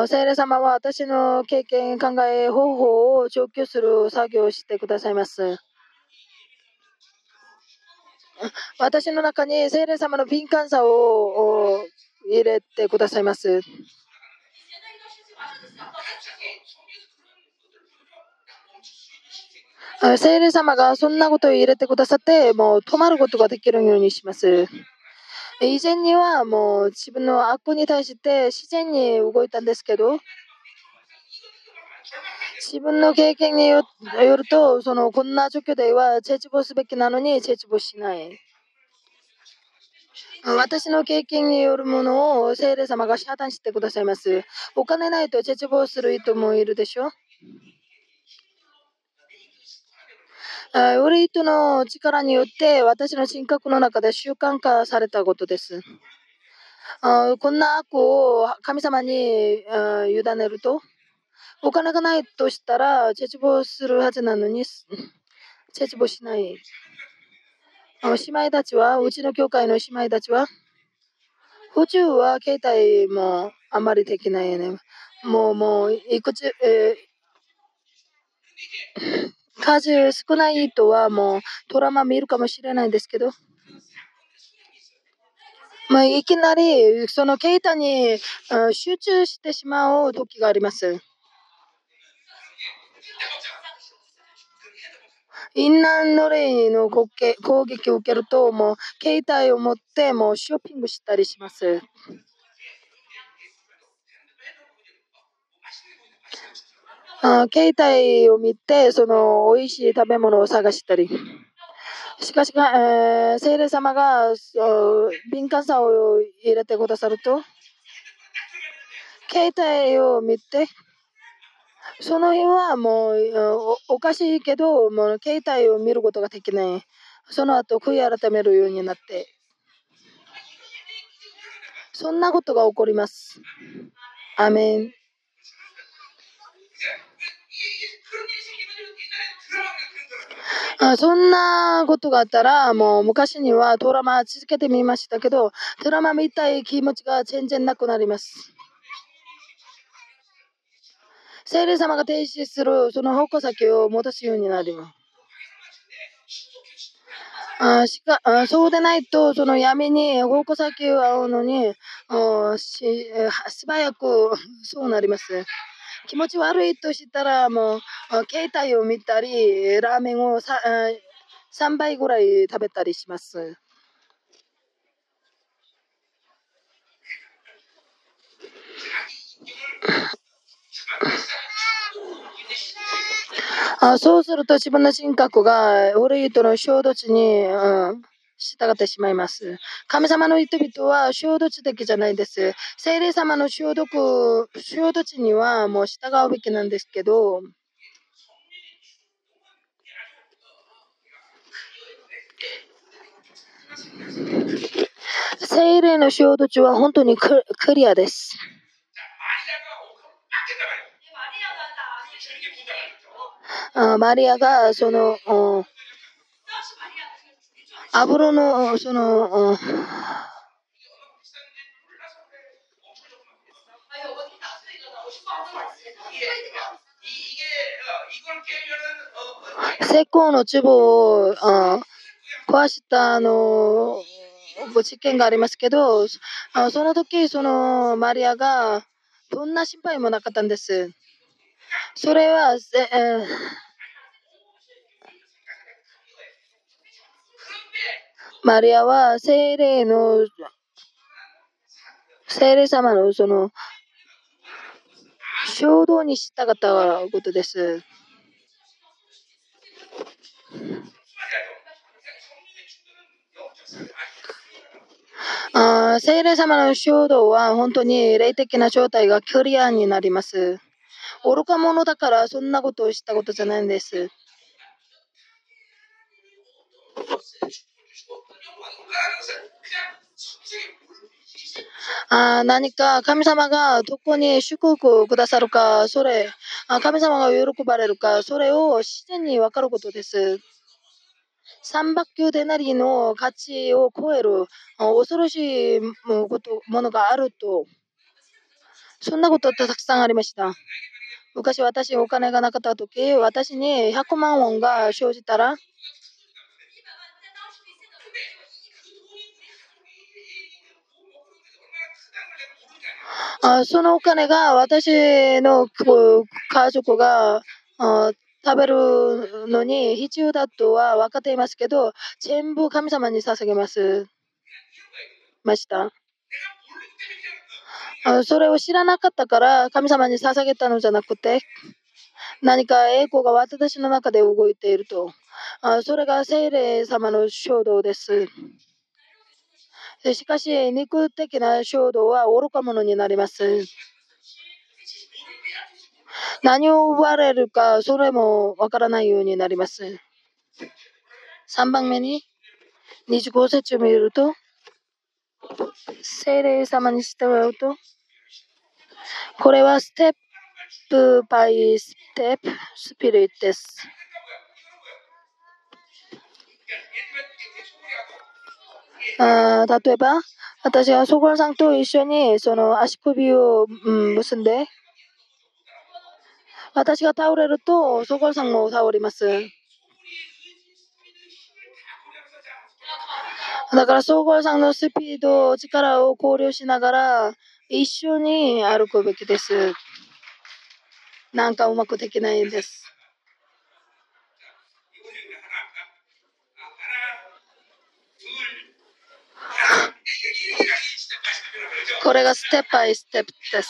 Speaker 1: 聖霊様は私の経験、考え、方法を上級する作業をしてくださいます。私の中に聖霊様の敏感さを入れてくださいます。聖霊様がそんなことを入れてくださって、もう止まることができるようにします。以前にはもう自分の悪に対して自然に動いたんですけど、自分の経験によると、そのこんな状況ではチェチボすべきなのにチェチボしない。私の経験によるものを聖霊様が遮断してくださいます。お金ないとチェチボする人もいるでしょ？ウリートの力によって私の人格の中で習慣化されたことです。こんな悪を神様に委ねると、お金がないとしたら、チェチボするはずなのに、チェチボしない。姉妹たちは、うちの教会の姉妹たちは、宇宙は携帯もあまりできないね。もう、もう、いくつ、えー数少ない人はもうドラマ見るかもしれないですけど、まあ、いきなりその携帯に集中してしまう時があります。インナンノレイの攻撃を受けると、もう携帯を持ってもうショッピングしたりします。あ携帯を見て、その美味しい食べ物を探したり。しかし、えー、聖霊様が敏感さを入れてくださると、携帯を見て、その日はもうおかしいけど、もう携帯を見ることができない。その後、悔い改めるようになって、そんなことが起こります。アメン。そんなことがあったら、もう昔にはドラマ続けてみましたけど、ドラマ見たい気持ちが全然なくなります。聖霊様が停止するその矛先を戻すようになります。あしかあそうでないと、その闇に矛先を合うのに、し素早くそうなります。気持ち悪いとしたら、もう、携帯を見たり、ラーメンをさ3倍ぐらい食べたりします。あそうすると自分の人格が悪いとの衝突に、うん、従ってしまいます。神様の人々は衝突的じゃないです。精霊様の消毒、衝突にはもう従うべきなんですけど、精霊の衝突は本当にクリアです。あマリアがその、油の、その、石膏の壺を壊したあの事件がありますけど、その時そのマリアがどんな心配もなかったんです。それは、えーマリアは精霊の、精霊様のその、衝動に従ったことです。あ精霊様の衝動は本当に霊的な状態がクリアになります。愚か者だからそんなことをしたことじゃないんです。あ何か神様がどこに祝福をくださるか、それ、神様が喜ばれるか、それを自然に分かることです。三百九でなりの価値を超える恐ろしいものがあると、そんなことたくさんありました。昔私お金がなかった時、私に100万ウォンが生じたら、あそのお金が私の家族があ食べるのに必要だとは分かっていますけど、全部神様に捧げます。ました。それを知らなかったから神様に捧げたのじゃなくて、何か栄光が私の中で動いていると。それが精霊様の衝動です。しかし、肉的な衝動は愚か者になります。何を奪われるか、それもわからないようになります。3番目に、25節を見ると、精霊様に従うと、これはステップバイステップスピリットです。あ例えば、私はソコラさんと一緒にその足首を、うん、結んで、私が倒れると、ソコラさんも倒れます。だから、ソコラさんのスピード、力を考慮しながら、一緒に歩くべきです。なんかうまくできないんです。これがステップバイステップです。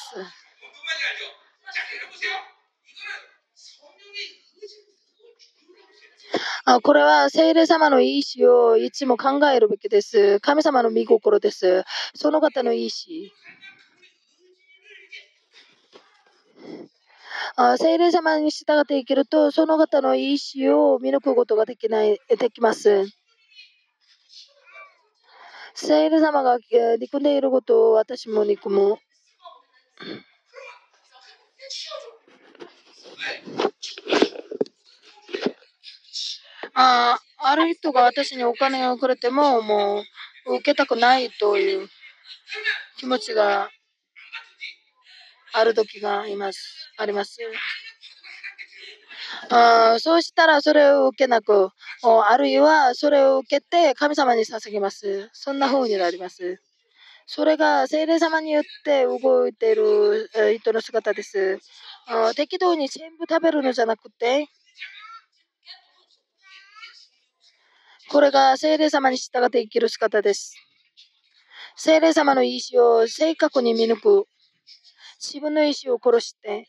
Speaker 1: あこれは聖霊様の意志をいつも考えるべきです。神様の御心です。その方の意志。あ聖霊様に従っていけると、その方の意志を見抜くことができない、できます。聖霊様が憎んでいることを私も憎む。あある人が私にお金をくれても、もう受けたくないという気持ちがある時がいます、あります。あそうしたらそれを受けなく、あるいはそれを受けて神様に捧げます。そんな風になります。それが精霊様によって動いている人の姿です。適当に全部食べるのじゃなくて、これが精霊様に従って生きる姿です。精霊様の意志を正確に見抜く。自分の意志を殺して、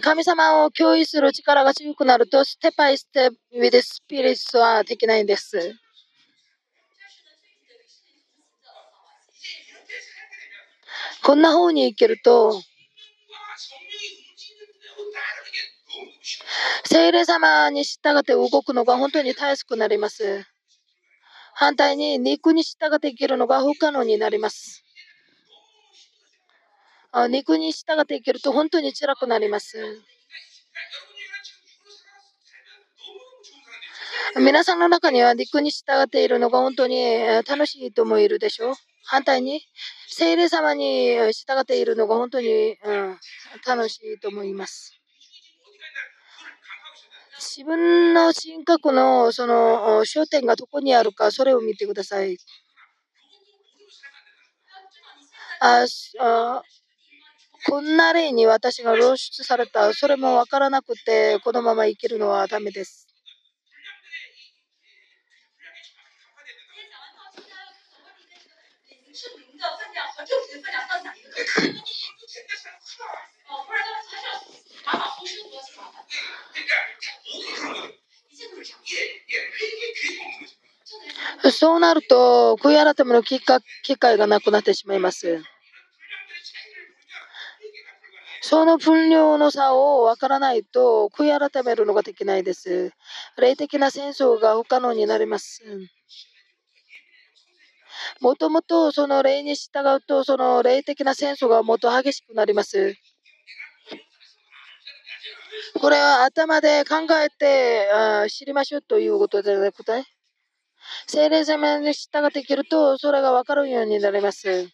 Speaker 1: 神様を共有する力が強くなると、ステップバイステップウィデスピリッツはできないんです。こんな風に生きると、聖霊様に従って動くのが本当に大切くなります。反対に肉に従って生きるのが不可能になります。肉に従って生きると本当に辛くなります。皆さんの中には肉に従っているのが本当に楽しい人もいるでしょ？う。反対に、聖霊様に従っているのが本当に、うん、楽しいと思います。自分の人格のその焦点がどこにあるか、それを見てください。あこんな例に私が露出された、それも分からなくて、このまま生きるのはダメです。そうなると、悔い改めの機会がなくなってしまいます。その分量の差を分からないと、悔い改めるのができないです。霊的な戦争が不可能になります。もともとその霊に従うと、その霊的な戦争がもっと激しくなります。これは頭で考えてあ知りましょうということではなくて、精霊様に従っていけると、それが分かるようになります。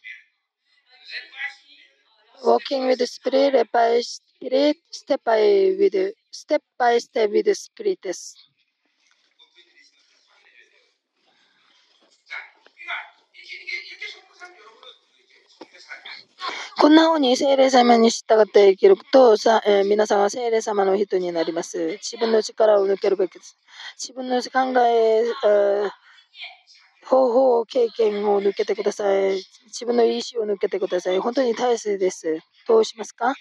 Speaker 1: Walking with Spirit, by Spirit, step by with, step by step with Spirit です。こんなふうに聖霊様に従って生きるとさ、えー、皆さんは聖霊様の人になります。自分の力を抜けるべきです。自分の考え、えー、方法、経験を抜けてください。自分の意思を抜けてください。本当に大切です。どうしますか？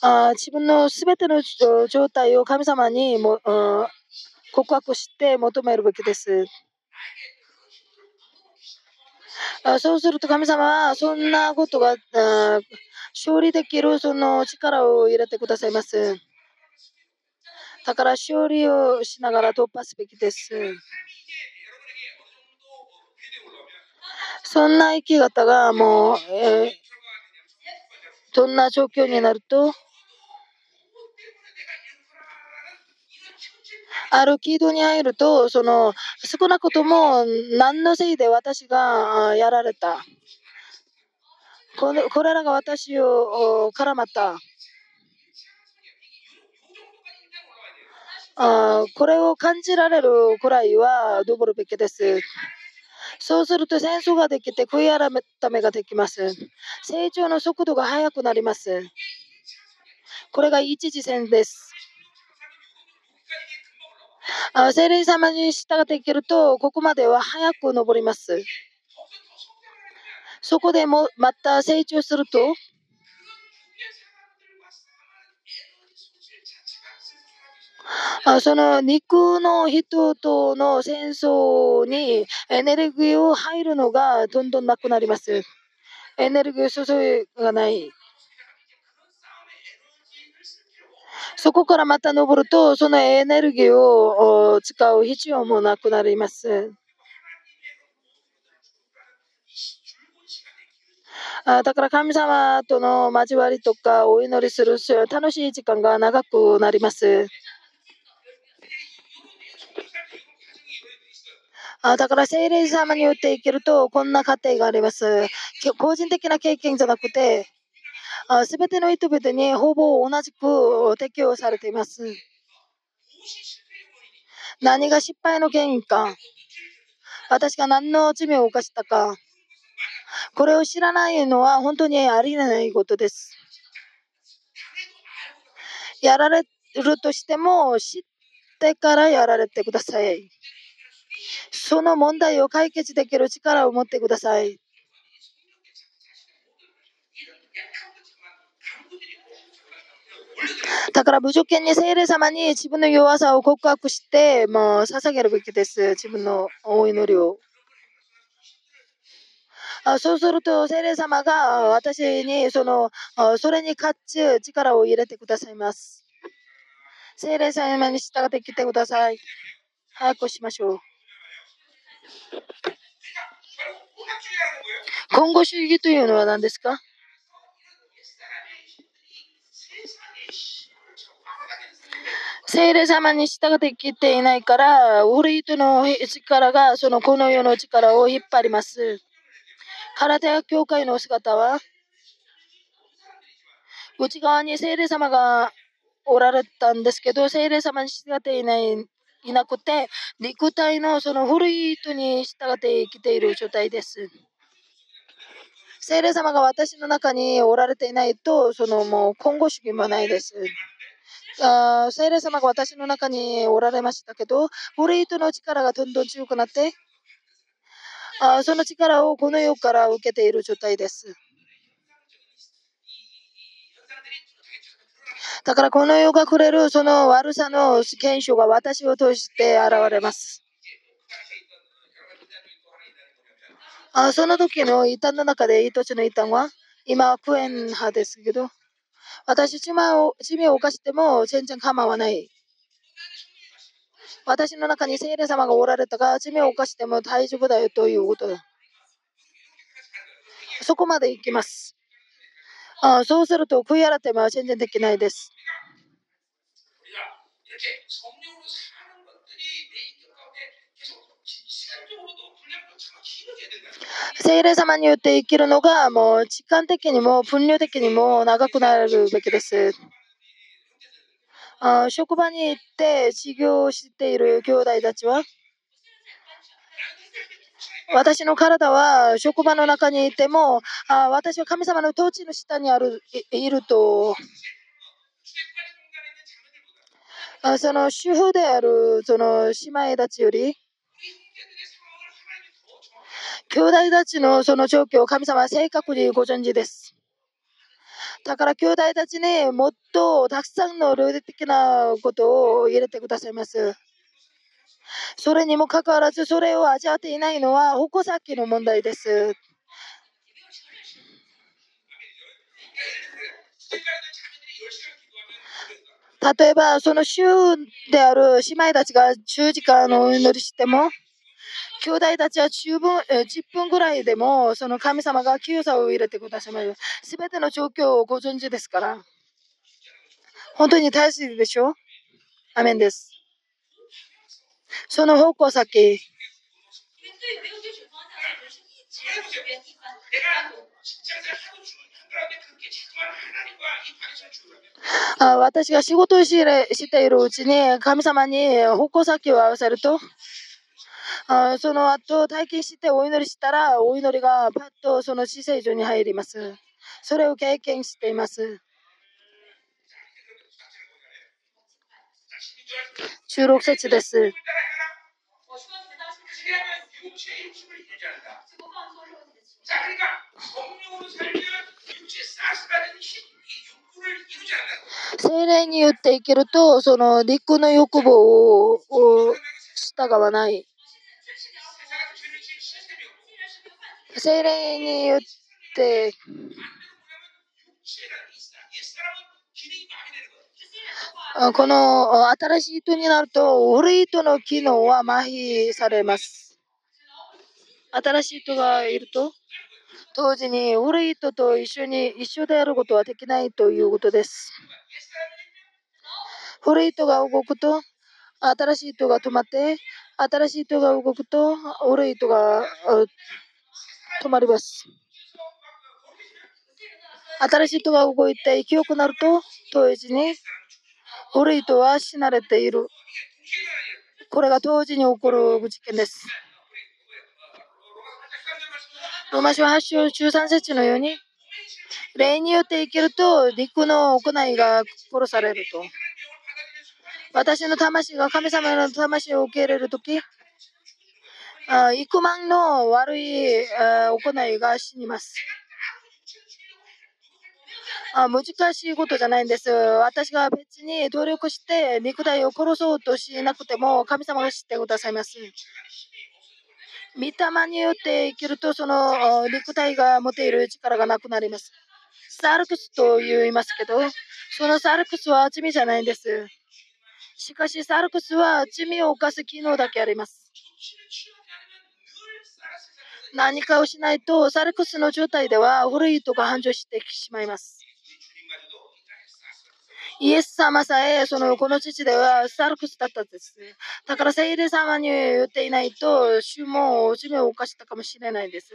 Speaker 1: あ自分のすべての状態を神様にもう告白して求めるべきです。あそうすると神様はそんなことが勝利できるその力を入れてくださいます。だから勝利をしながら突破すべきです。そんな生き方がもう、えー、どんな状況になると、ある軌道に入ると、その少なくとも何のせいで私がやられた。これこれらが私を絡まった。あこれを感じられるくらいはどるべきです。そうすると戦争ができて悔い改めができます。成長の速度が速くなります。これが一次戦です。あ精霊様に従っていけると、ここまでは早く登ります。そこでもまた成長すると、その肉の人との戦争にエネルギーを入るのがどんどんなくなります。エネルギー注ぎがない。そこからまた登ると、そのエネルギーを使う必要もなくなります。あだから神様との交わりとかお祈りする楽しい時間が長くなります。あだから聖霊様によって生きるとこんな過程があります。個人的な経験じゃなくて、すべての人々にほぼ同じく適用されています。何が失敗の原因か、私が何の罪を犯したか、これを知らないのは本当にありえないことです。やられるとしても知ってからやられてください。その問題を解決できる力を持ってください。だから無条件に聖霊様に自分の弱さを告白して、もう捧げるべきです。自分のお祈りを。あそうすると、聖霊様が私にそのそれに勝つ力を入れてくださいます。聖霊様に従ってきてください。早くしましょう。今後主義というのは何ですか？聖霊様に従ってきていないから、ウリートの力がそのこの世の力を引っ張ります。体や教会の姿は、内側に聖霊様がおられたんですけど、聖霊様に従っていないいなくて、肉体のその古い人に従って生きている状態です。聖霊様が私の中におられていないと、そのもう今後主義もないです。あ聖霊様が私の中におられましたけど、古い人の力がどんどん強くなって、あその力をこの世から受けている状態です。だからこの世がくれるその悪さの現象が私を通して現れます。あその時の異端の中で一つの異端は今はクエン派ですけど私罪を罪を犯しても全然構わない。私の中に聖霊様がおられたが罪を犯しても大丈夫だよということそこまで行きます。あそうすると悔い改めは全然できないです。聖霊様によって生きるのがもう時間的にも分量的にも長くなるべきです。あ職場に行って修行している兄弟たちは 私の体は職場の中にいても、あ私は神様の統治の下にあるいると、あその主婦であるその姉妹たちより、兄弟たちのその状況を神様は正確にご存知です。だから兄弟たちにもっとたくさんのルール的なことを入れてくださいます。それにもかかわらずそれを味わっていないのは矛先の問題です。例えば、その州である姉妹たちが10時間のお祈りしても、兄弟たちは10分 ,10 分ぐらいでも、その神様が清さを入れてくださいます。すべての状況をご存知ですから。本当に大切でしょ？アメンです。その方向先。あ私が仕事をしているうちに神様に矛先を合わせるとあその後体験してお祈りしたらお祈りがパッとその姿勢上に入ります。それを経験しています。16節です。精霊によって生きると、その陸の欲望を従わない。精霊によってこの新しい人になると、古い人の機能は麻痺されます。新しい人がいると、同時に古い人と一緒に一緒であることはできないということです。古い人が動くと、新しい人が止まって、新しい人が動くと、古い人が止まります。新しい人が動いて勢いよくなると、同時に古い人は死なれている。これが同時に起こる事件です。ローマ書8章13節のように、霊によって生きると陸の行いが殺されると。私の魂が神様の魂を受け入れるとき、幾万の悪い行いが死にます。あ難しいことじゃないんです。私が別に努力して肉体を殺そうとしなくても神様が知ってくださいます。御霊によって生きるとその肉体が持っている力がなくなります。サルクスと言いますけど、そのサルクスは罪じゃないんです。しかしサルクスは罪を犯す機能だけあります。何かをしないとサルクスの状態では古いとが繁盛してしまいます。イエス様さえ、その、この父ではサルクスだったんですね。だから聖霊様に言っていないと、主も罪を犯したかもしれないです。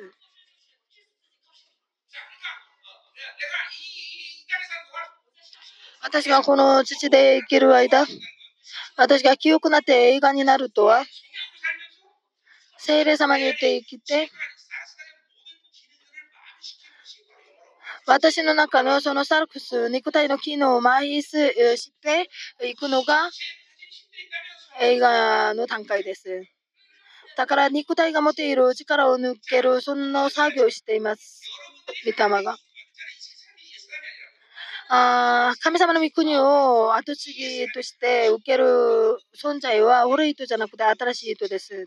Speaker 1: 私がこの父で生きる間、私が記憶なって映画になるとは、聖霊様に言って生きて、私の中のそのサルクス、肉体の機能を麻痺していくのが映画の段階です。だから肉体が持っている力を抜ける、そんな作業をしています。御霊が。あ神様の御国を後継ぎとして受ける存在は古い人じゃなくて新しい人です。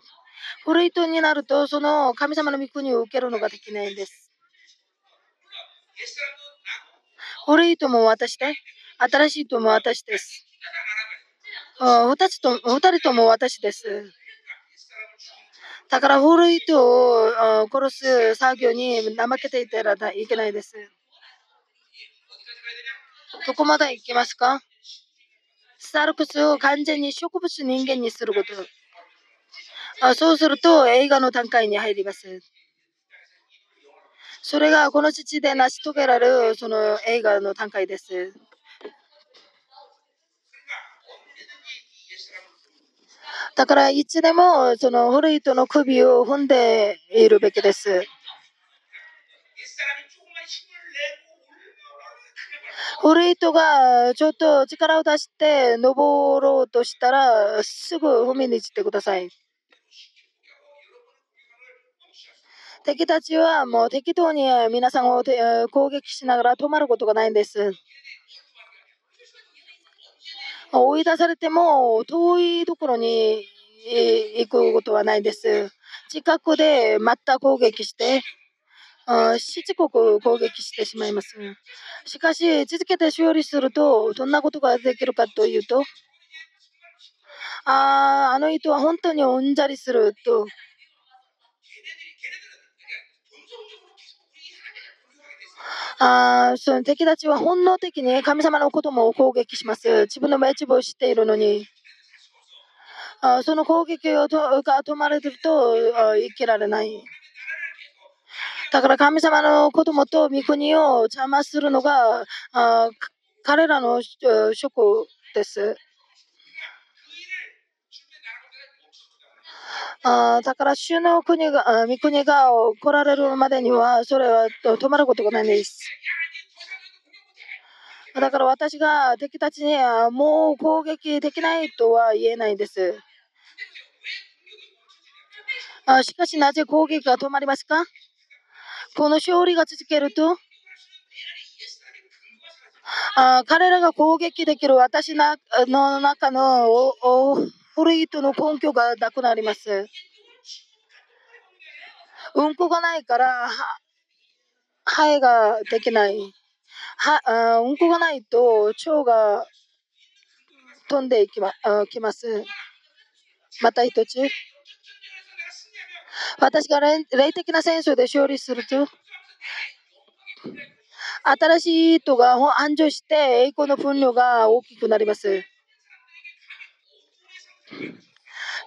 Speaker 1: 古い人になると、その神様の御国を受けるのができないんです。古い人も私で、新しい人も私です。二つと、二人とも私です。だから古い人を殺す作業に怠けていたらいけないです。どこまで行きますか？スタルクスを完全に植物人間にすること。そうすると映画の段階に入ります。それがこの父で成し遂げられるその映画の段階です。だからいつでもその古い人の首を踏んでいるべきです。古い人がちょっと力を出して登ろうとしたらすぐ踏みに行ってください。敵たちはもう適当に皆さんを攻撃しながら止まることがないんです。追い出されても遠いところに行くことはないです。近くでまた攻撃して、しつこく攻撃してしまいます。しかし、続けて勝利すると、どんなことができるかというと、ああ、あの人は本当にうんざりするとあその敵たちは本能的に神様のことも攻撃します。自分の命を知っているのに。あその攻撃をが止まれてると生きられない。だから神様の子供と御国を邪魔するのがあ彼らの職です。あだから主の国が、御国が来られるまでには、それは止まることがないんです。だから私が敵たちにはもう攻撃できないとは言えないんです。あしかしなぜ攻撃が止まりますか？この勝利が続けるとあ彼らが攻撃できる私の中の古い人の根拠がなくなります。うんこがないから、ハエができない。はあうんこがないと腸が飛んでいきまあきます。また一つ。私が霊的な戦争で勝利すると、新しい人が繁盛して栄光の分量が大きくなります。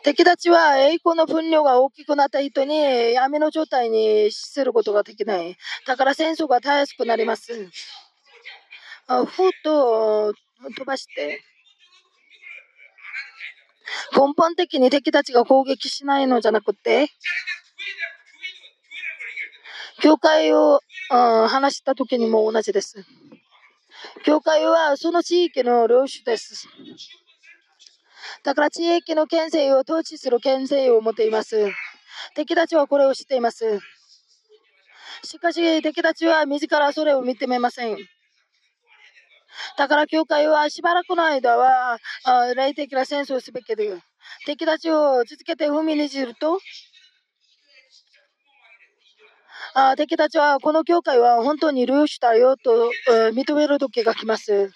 Speaker 1: 敵たちは栄光の分量が大きくなった人に闇の状態にすることができない。だから戦争がたやすくなります。ふっと飛ばして、根本的に敵たちが攻撃しないのじゃなくて、教会を話した時にも同じです。教会はその地域の領主です。だから地域の権勢を統治する権勢を持っています。敵たちはこれを知っています。しかし敵たちは自らそれを認めません。だから教会はしばらくの間は霊的な戦争をすべきで敵たちを続けて踏みにじるとあ敵たちはこの教会は本当に領主だよと認める時が来ます。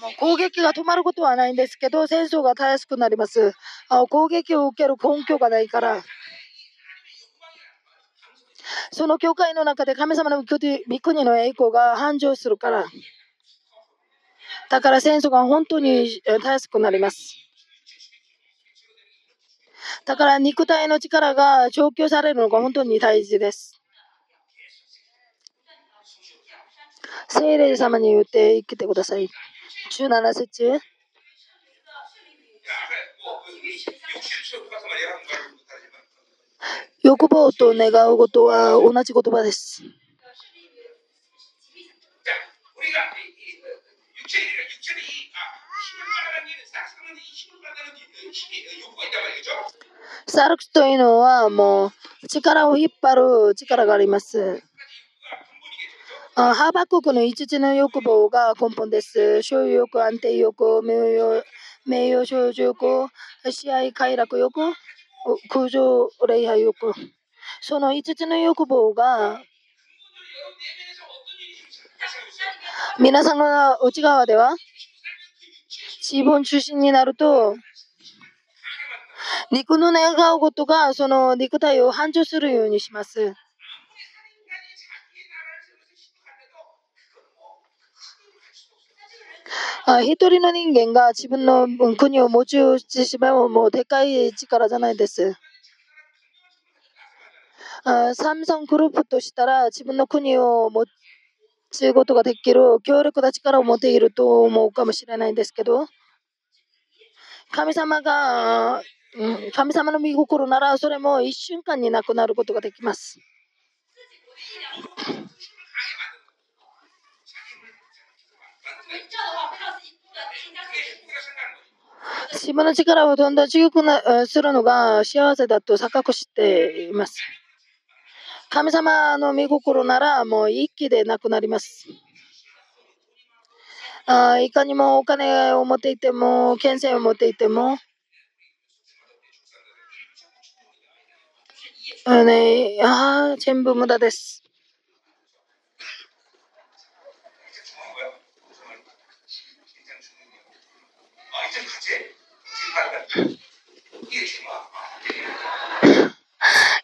Speaker 1: もう攻撃が止まることはないんですけど、戦争がたやすくなります。あ攻撃を受ける根拠がないから。その教会の中で神様の御国の栄光が繁盛するから。だから戦争が本当にたやすくなります。だから肉体の力が調教されるのが本当に大事です。聖霊様に言って生きてください。17節欲望と願うことは同じ言葉です。サルクというのはもう力を引っ張る力があります。ハーバー国の5つの欲望が根本です。所有欲、安定欲、名誉、名誉少女欲、試合快楽欲、空上礼拝欲。その5つの欲望が皆さんの内側では自分中心になると肉の願うことがその肉体を繁盛するようにします。一人の人間が自分の国を持ちしてしまうもうでかい力じゃないです。サムソングループとしたら自分の国を持つことができる強力な力を持っていると思うかもしれないんですけど神様が、神様の御心ならそれも一瞬間になくなることができます。自分の力をどんどん強くなするのが幸せだと錯覚しています。神様の御心ならもう一気でなくなります。あいかにもお金を持っていても、権勢を持っていても、あね、あ全部無駄です。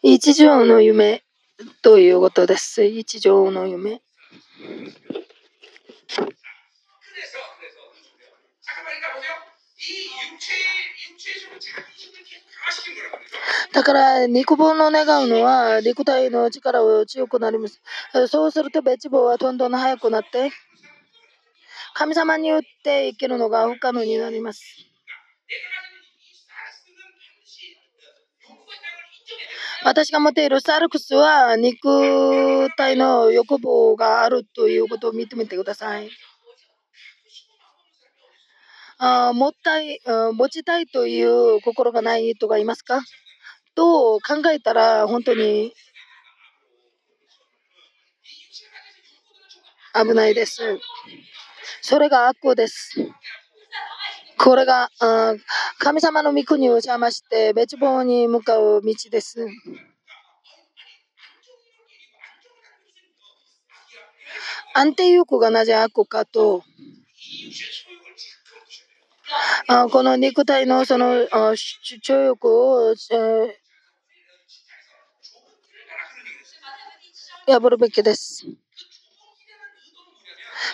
Speaker 1: 一条の夢ということです。一条の夢。だから肉棒の願うのは肉体の力を強くなります。そうすると別棒はどんどん速くなって神様によって生きるのが不可能になります。私が持っているサルクスは肉体の欲望があるということを認めてください。あ持ったい持ちたいという心がない人がいますか？と考えたら本当に危ないです。それが悪です。これが神様の御国を邪魔して別望に向かう道です。安定欲がなぜ悪かとあこの肉体のその主張欲を、えー、破るべきです。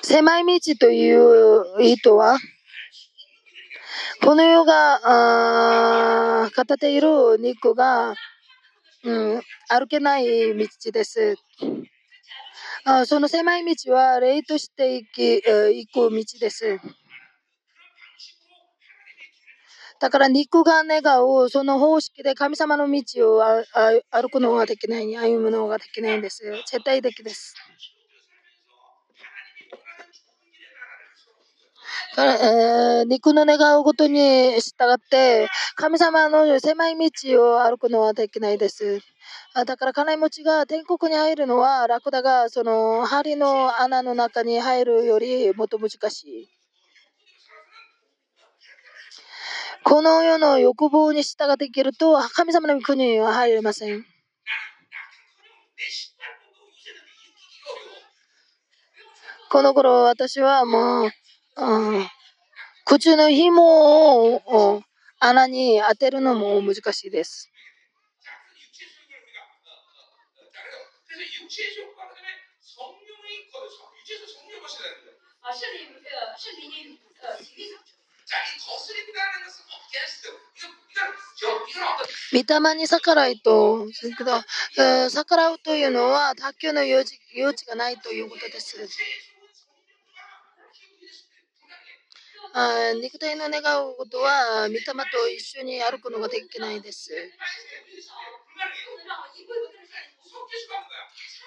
Speaker 1: 狭い道という意図は、この世があ語っている肉が、うん、歩けない道です。あその狭い道は霊として行き、え行く道です。だから肉が願うその方式で神様の道を歩くのができない、歩むのができないんです。絶対的です。え、肉の願うことに従って神様の狭い道を歩くのはできないです。だから金持ちが天国に入るのは楽だがその針の穴の中に入るよりもっと難しい。この世の欲望に従っていけると神様の国には入れません。この頃私はもう、うん、口の紐を穴に当てるのも難しいです。見た目に逆らいと、逆らうというのは卓球の余地余地がないということです。あ肉体の願うことは、御霊と一緒に歩くのができないです。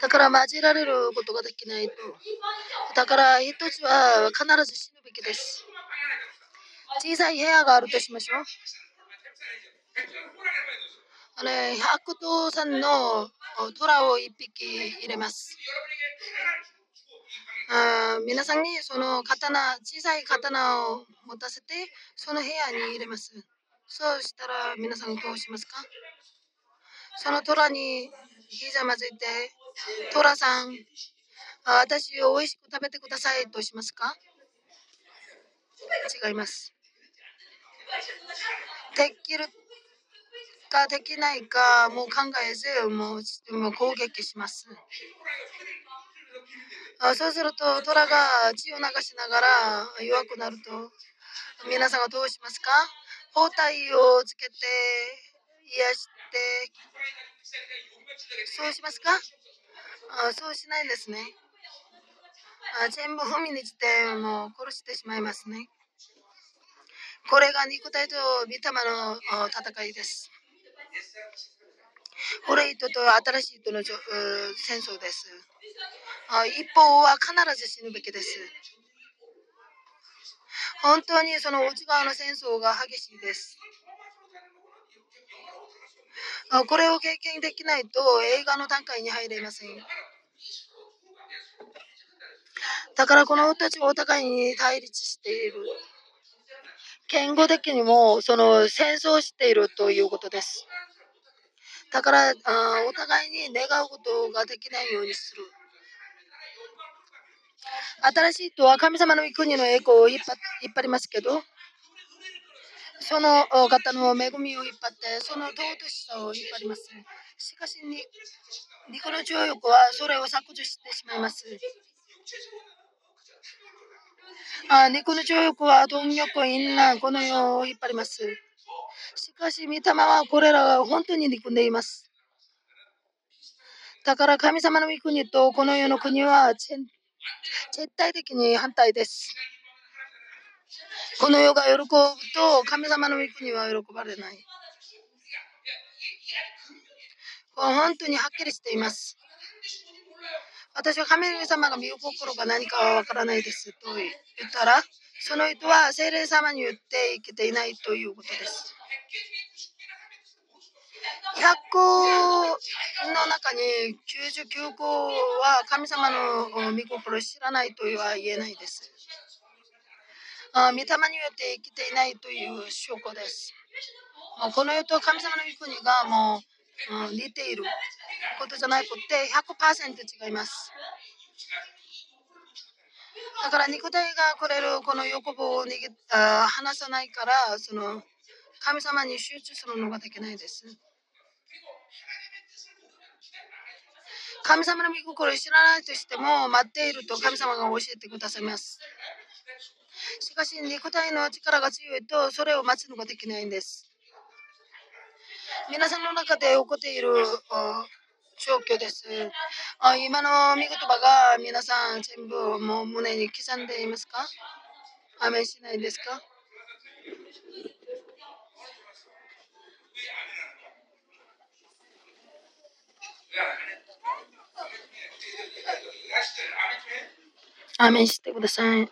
Speaker 1: だから混じられることができないと。だから一つは必ず死ぬべきです。小さい部屋があるとしましょう。あれ、白桃さんの虎を一匹入れます。あ皆さんにその刀、小さい刀を持たせて、その部屋に入れます。そうしたら皆さんどうしますか？その虎にひざまずいて、虎さん、私を美味しく食べてくださいとしますか？違います。できるかできないかもう考えずもうもう攻撃します。あそうすると虎が血を流しながら弱くなると皆さんはどうしますか？包帯をつけて癒してそうしますか？あそうしないんですね。あ全部踏みにしてもう殺してしまいますね。これが肉体と御霊の戦いです。古い人と新しい人の戦争です一方は必ず死ぬべきです。本当にその内側の戦争が激しいです。これを経験できないと映画の段階に入れません。だからこの人たちはお互いに対立している。言語的にもその戦争しているということです。だからあお互いに願うことができないようにする。新しい人は神様の御国の栄光を引っ張りますけど、その方の恵みを引っ張って、その尊しさを引っ張ります。しかしに、肉の情欲はそれを削除してしまいます。あ肉の情欲は貪欲、因難、この世を引っ張ります。しかし、御霊はこれらが本当に憎んでいます。だから神様の御国とこの世の国は絶対的に反対です。この世が喜ぶと神様の御国は喜ばれない。これ本当にはっきりしています。私は神様が身心が何かはわからないですと言ったら、その人は精霊様によって生きていないということです。100個の中に99個は神様の御心を知らないとは言えないです。あ御霊によって生きていないという証拠です。この世と神様の御国がもう、似ていることじゃなくて100%違います。だから肉体がくれるこの欲望を逃げあ離さないからその神様に集中するのができないです。神様の御心を知らないとしても待っていると神様が教えてくださいます。しかし肉体の力が強いとそれを待つのができないんです。皆さんの中で起こっている状況です。あ今の見言葉が皆さん全部もう胸に刻んでいますか？アメしないですか？アメしてください。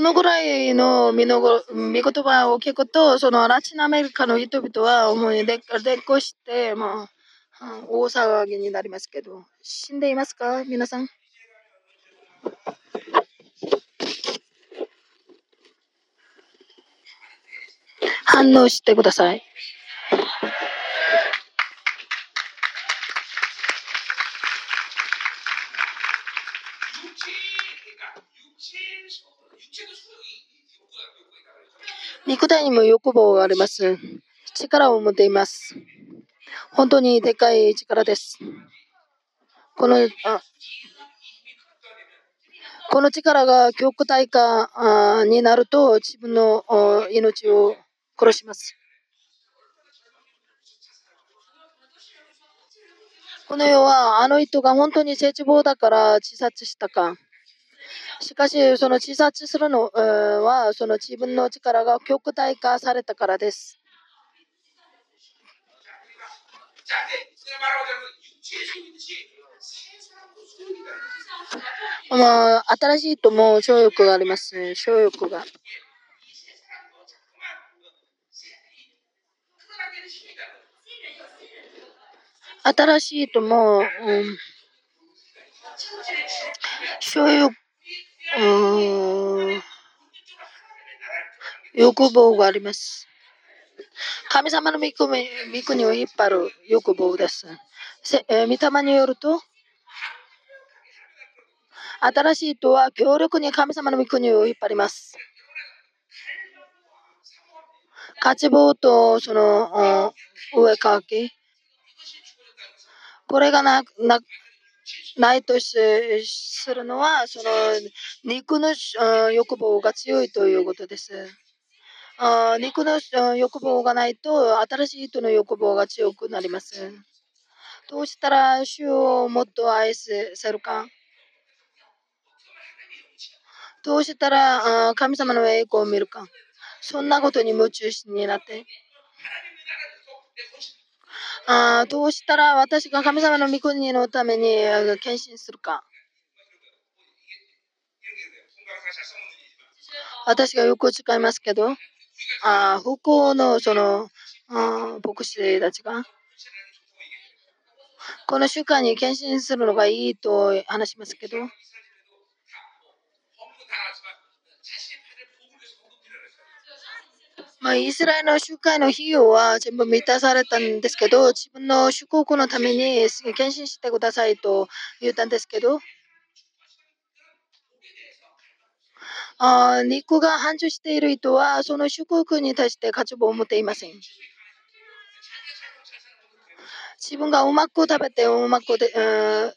Speaker 1: このぐらいの見の見言葉を聞くと、そのラチンアメリカの人々は思いでっこして、まあ、大騒ぎになりますけど、死んでいますか？皆さん。反応してください。体にも欲望があります。力を持っています。本当にでかい力です。このあこの力が極体化になると自分の命を殺します。この世はあの人が本当に絶望だから自殺したか。しかし、その自殺するのは、その自分の力が極大化されたからです。まあ、新しいとも小欲があります。小欲が。新しいとも、うん、小欲欲望があります。神様の御国を引っ張る欲望です。え御霊によると、新しいとは強力に神様の御国を引っ張ります。勝ち棒とその上かけ、これがななないとするのは、その肉の欲望が強いということです。肉の欲望がないと、新しい人の欲望が強くなります。どうしたら主をもっと愛せるかどうしたら神様の栄光を見るかそんなことに夢中になって。あどうしたら私が神様の御国のために献身するか。私がよく使いますけど、あ不幸のそのあ牧師たちが、この習慣に献身するのがいいと話しますけど、まあ、イスラエルの集会の費用は全部満たされたんですけど、自分の祝福のために献身してくださいと言ったんですけど、あ肉が繁盛している人は、その祝福に対して価値を持っていません。自分がうまく食べてうまくで、うん、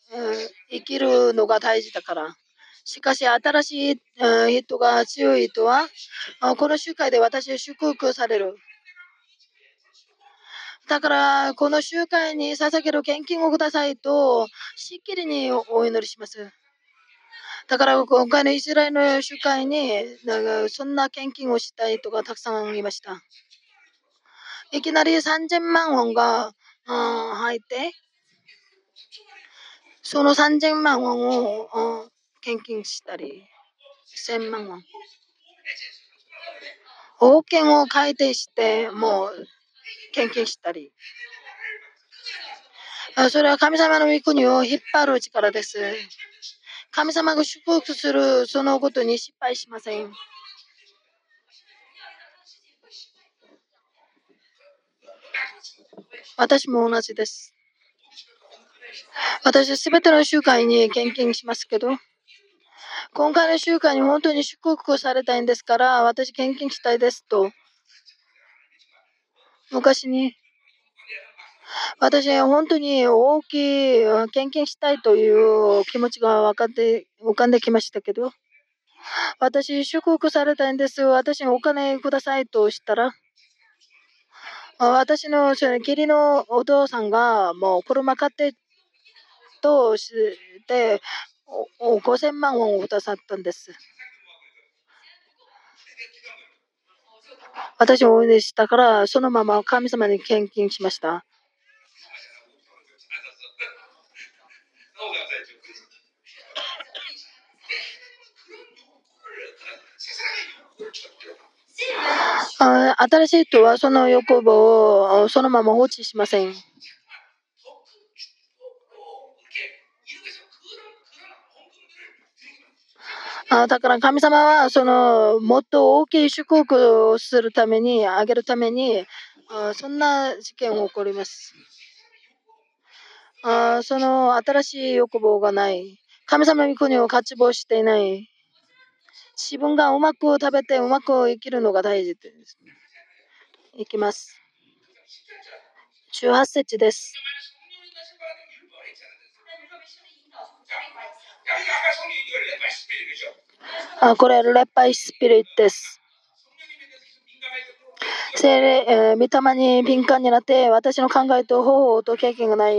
Speaker 1: 生きるのが大事だから。しかし、新しい人が強い人は、この集会で私は祝福される。だから、この集会に捧げる献金をくださいと、しっきりにお祈りします。だから今回のイスラエルの集会に、そんな献金をしたいとかたくさんいました。いきなり3000万ウォンが、入って、その3000万ウォンを献金したり、1000万ウォン。保険を改定して、もう献金したり。それは神様の御国を引っ張る力です。神様が祝福するそのことに失敗しません。私も同じです。私はすべての集会に献金しますけど、今回の集会に本当に祝福されたいんですから、私献金したいですと、昔に私は本当に大きい献金したいという気持ちが分かって浮かんできましたけど、私、祝福されたいんです。私にお金くださいとしたら、私のその義理のお父さんがもう車買ってとして5000万ウォンをくださったんです。私を応援したから、そのまま神様に献金しました。新しい人はその欲望をそのまま放置しません。あだから神様はそのもっと大きい祝福をするために、あげるために、あそんな事件が起こります。あその新しい欲望がない。神様の御国を渇望していない。自分がうまく食べてうまく生きるのが大事です。いきます。18節です。あこれ、レッパイスピリットです。精霊、えー、御霊に敏感になって、私の考えと方法と経験がない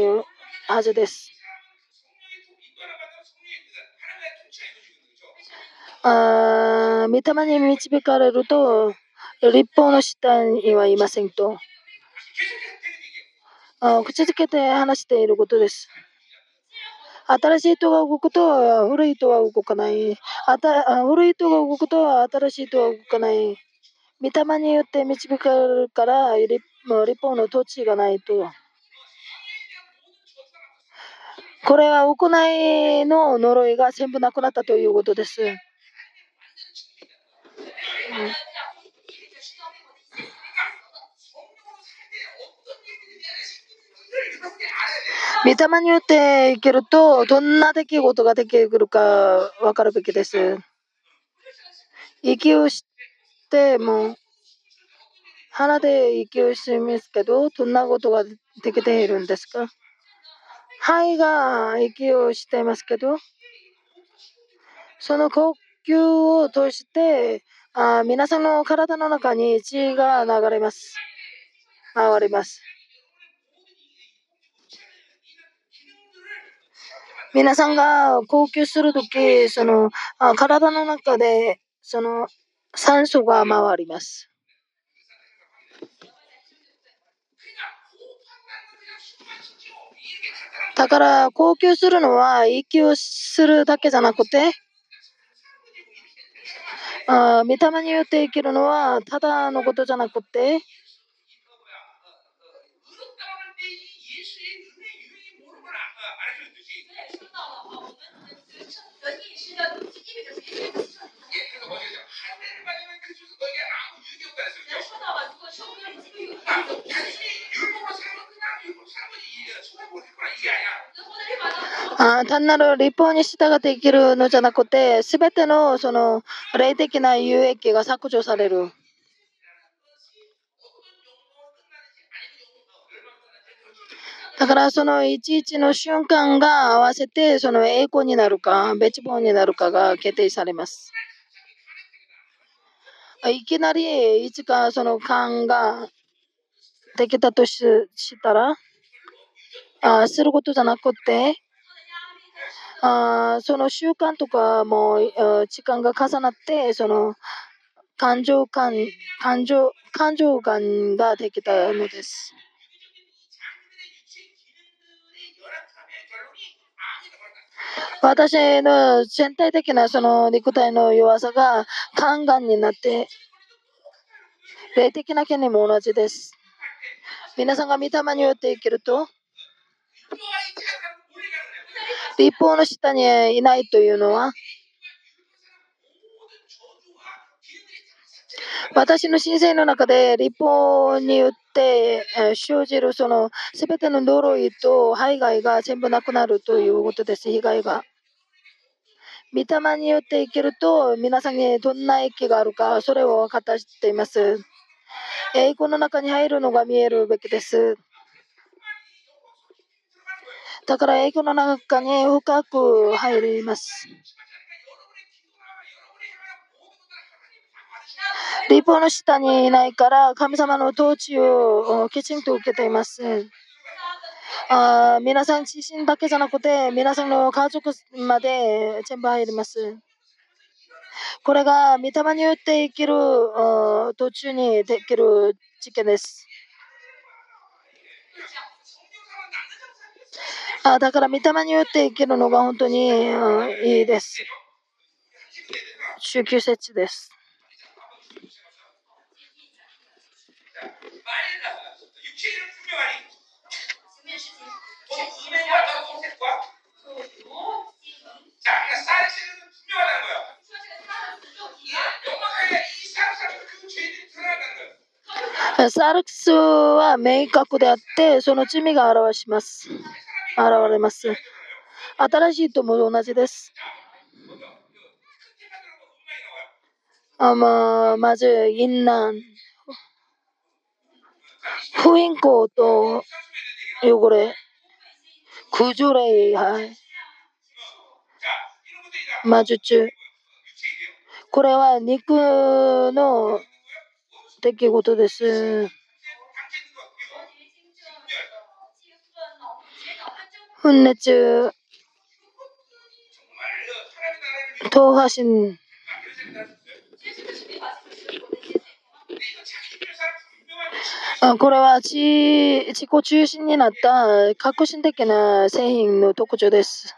Speaker 1: はずです。あ御霊に導かれると、立法の下にはいませんと。あ口づけて話していることです。新しい人が動くと古い人は動かない。あた古い人が動くと新しい人は動かない。御霊によって導かれるから立法の土地がないと。これは行いの呪いが全部なくなったということです。うん御霊によって生きるとどんな出来事ができるか分かるべきです。息をしても鼻で息をしますけどどんなことができているんですか？肺が息をしていますけどその呼吸を通してあ皆さんの体の中に血が流れます。回ります。皆さんが呼吸するとき、その体の中でその酸素が回ります。だから呼吸するのは息をするだけじゃなくてあ御霊によって生きるのはただのことじゃなくてあ単なる立法に従って生きるのじゃなくて、すべてのその霊的な有益が削除される。だからそのいちいちの瞬間が合わせてその栄光になるか別望になるかが決定されます。いきなりいつかその勘ができたとしたら、あすることじゃなくて、あその習慣とかも時間が重なって、その感情感、感情、感情感ができたのです。私の全体的なその肉体の弱さが肝がんになって、霊的な権利も同じです。皆さんが御霊によって生きると、立法の下にいないというのは、私の人生の中で立法によってて生じるその全ての呪いと害害が全部なくなるということです、被害が。御霊によって生きると皆さんにどんな益があるかそれを分かっています。栄光の中に入るのが見えるべきです。だから栄光の中に深く入ります。立法の下にいないから神様の統治をきちんと受けています。あ皆さん自身だけじゃなくて皆さんの家族まで全部入ります。これが御霊によって生きる途中にできる事件です。あだから御霊によって生きるのが本当にいいです。宗教説です。サルクスは明確であって、その罪が表します。現れます。新しいとも同じです。あまあ、まず、淫乱、不陰行と汚れ、空女礼拝、魔術。これは肉の出来事です。分熱、党派心、これは自己中心になった革新的な製品の特徴です。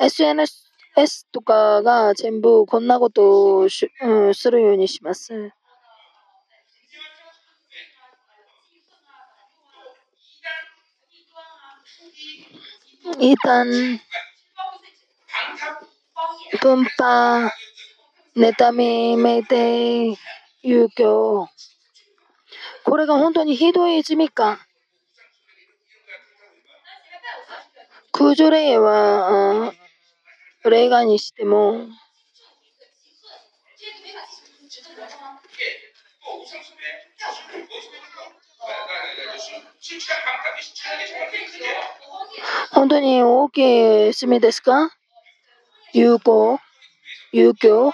Speaker 1: SNS とかが全部こんなことをし、うん、するようにします。異端、分派、妬み、めで、遊興。これが本当にひどい罪か。空女霊は、例外にしても、本当に大きい罪ですか？有効有効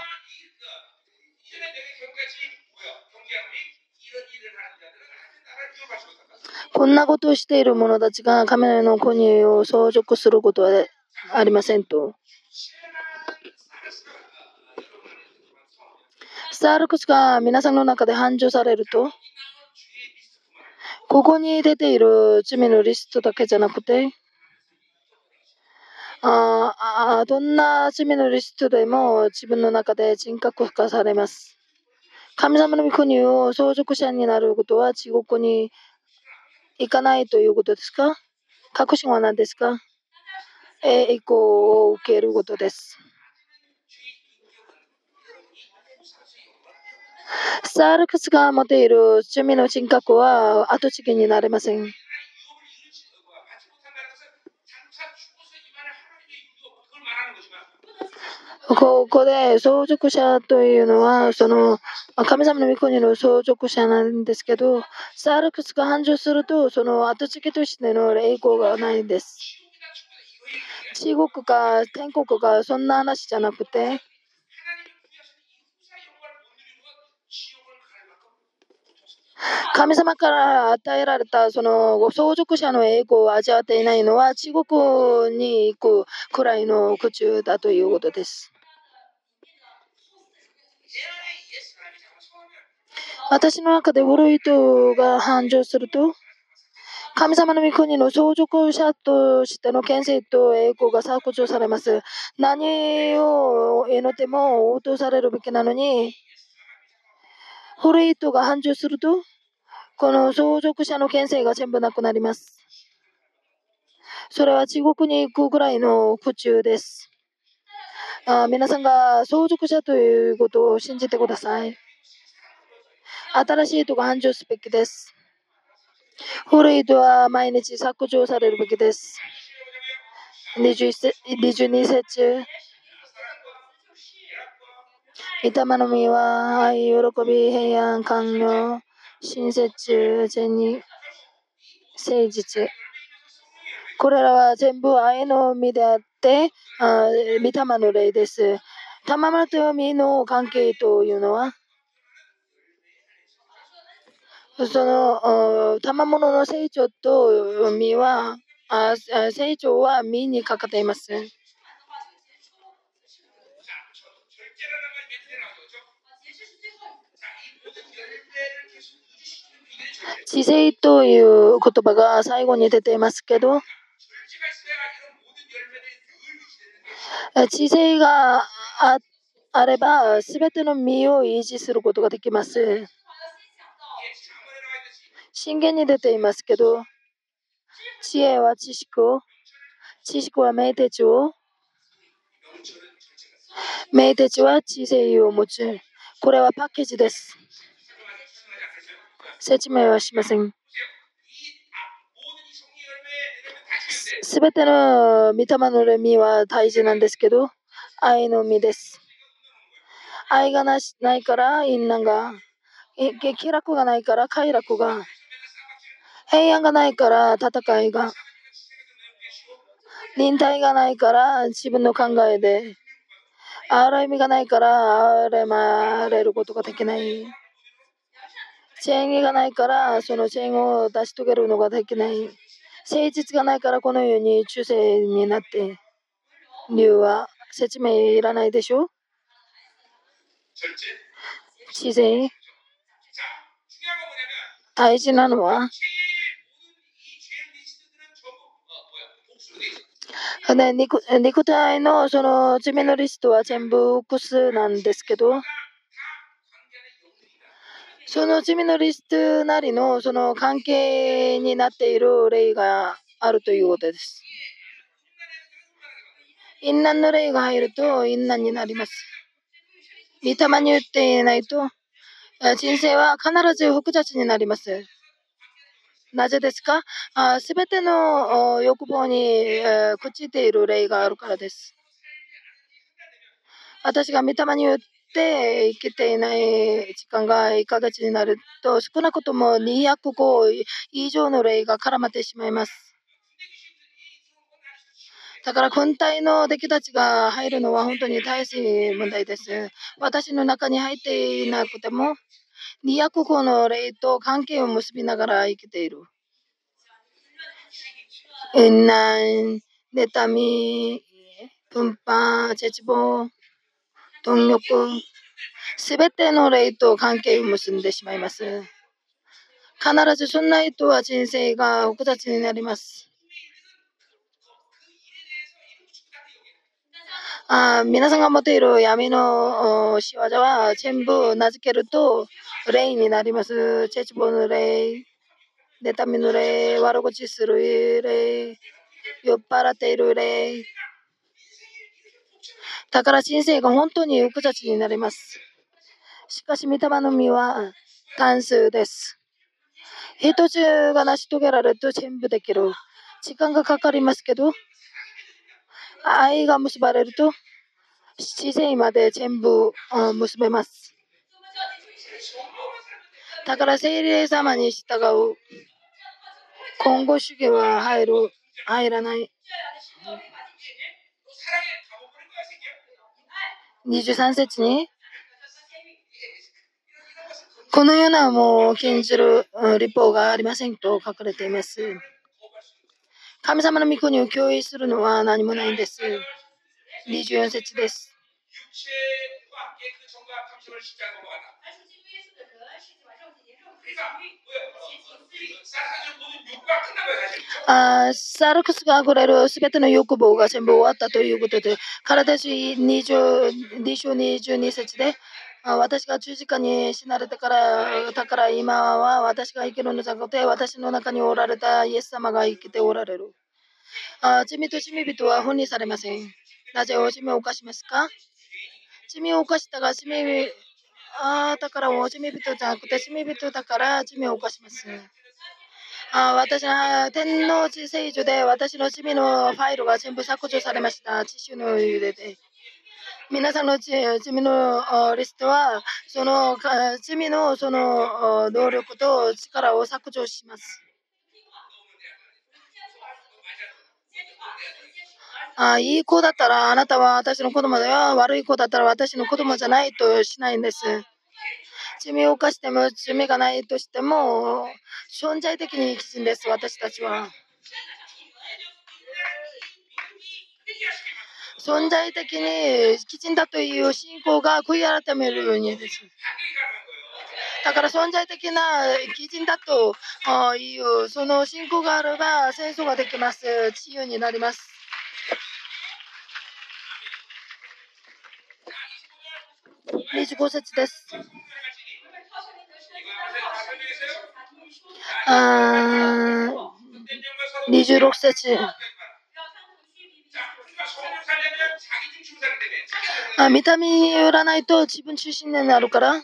Speaker 1: こんなことをしている者たちが神の国を相続することはありませんと。スタールクスが皆さんの中で繁盛されると、ここに出ている罪のリストだけじゃなくて、ああどんな罪のリストでも自分の中で人格化されます。神様の御国を相続者になることは地獄に行かないということですか？確信は何ですか？栄光を受けることです。サールクスが持っている罪の人格は後継ぎになれません。ここで相続者というのは、その神様の御子にの相続者なんですけど、サルクスが繁盛すると、その後付けとしての栄光がないんです。中国か天国かそんな話じゃなくて、神様から与えられたその相続者の栄光を味わっていないのは中国に行くくらいの苦痛だということです。私の中で古い人が繁盛すると、神様の御国の相続者としての権勢と栄光が削除されます。何を得のても応答されるべきなのに、古い人が繁盛すると、この相続者の権勢が全部なくなります。それは地獄に行くぐらいの苦中です。あ皆さんが相続者ということを信じてください。新しい人が繁盛すべきです。古い人は毎日削除されるべきです。22節御霊の実は愛、喜び、平安、寛容、親切、善に、誠実。これらは全部愛の実であって、あ御霊の霊です。玉と実の関係というのは、その、賜物の成長と実は、あ成長は実にかかっています。知性という言葉が最後に出ていますけど、知性があれば、すべての身を維持することができます。信玄に出ていますけど、知恵は知識を、知識は名鉄を、名鉄は知性を持つ。これはパッケージです。説明はしません。すべての御霊の実は大事なんですけど、愛の実です。愛がなしないから因難が、気楽がないから快楽が、平安がないから戦いが、忍耐がないから自分の考えで、荒意味がないから荒まれることができない。正義がないから、その正義を出し遂げるのができない。誠実がないから、このように中世になって、理由は説明いらないでしょ？知性大事なのは、ね、肉肉体のその罪のリストは全部複数なんですけど、その罪のリストなりのその関係になっている例があるということです。因難の例が入ると因難になります。御霊に言っていないと人生は必ず複雑になります。なぜですか？すべての欲望に、えー、朽ちている例があるからです。私が御霊に言って生きていない時間が1ヶ月になると少なくとも200個以上の霊が絡まってしまいます。だから軍隊の出来たちが入るのは本当に大しい問題です。私の中に入っていなくても200個の霊と関係を結びながら生きている。遠難、妬み、分派、絶望、貪欲、すべての霊と関係を結んでしまいます。必ずそんな人は人生が複雑になります。あ皆さんが持っている闇の仕業は全部名付けると霊になります。絶望の霊、妬みの霊、悪口する霊、酔っ払っている霊。だから人生が本当に複雑になります。しかし、御霊の実は単数です。一つが成し遂げられると全部できる。時間がかかりますけど、愛が結ばれると、自然まで全部結べます。だから精霊様に従う。今後主義は入る、入らない。23節にこのようなもう禁じる立法がありませんと書かれています。神様の御子に共有するのは何もないんです。24節です。あサルクスが溢れるすべての欲望が全部終わったということで、体し2022節で、私が十字架に死なれてから、だから今は私が生きるのじゃなくて、私の中におられたイエス様が生きておられる。あ罪と罪人は本にされません。なぜお罪を犯しますか？罪を犯したが罪あだからお罪人じゃなくて罪人だから罪を犯します。あ私は天皇治世所で私の罪のファイルが全部削除されました。知識の揺れで。皆さんの罪のリストは、その罪のその能力と力を削除します。あいい子だったらあなたは私の子供だよ。悪い子だったら私の子供じゃないとしないんです。罪を犯しても罪がないとしても存在的に基準です、私たちは。存在的にきちんだという信仰が悔い改めるようにです。だから存在的な基準だというその信仰があれば戦争ができます。自由になります。25節です。あ26節。あ見た目によらないと自分中心になるから。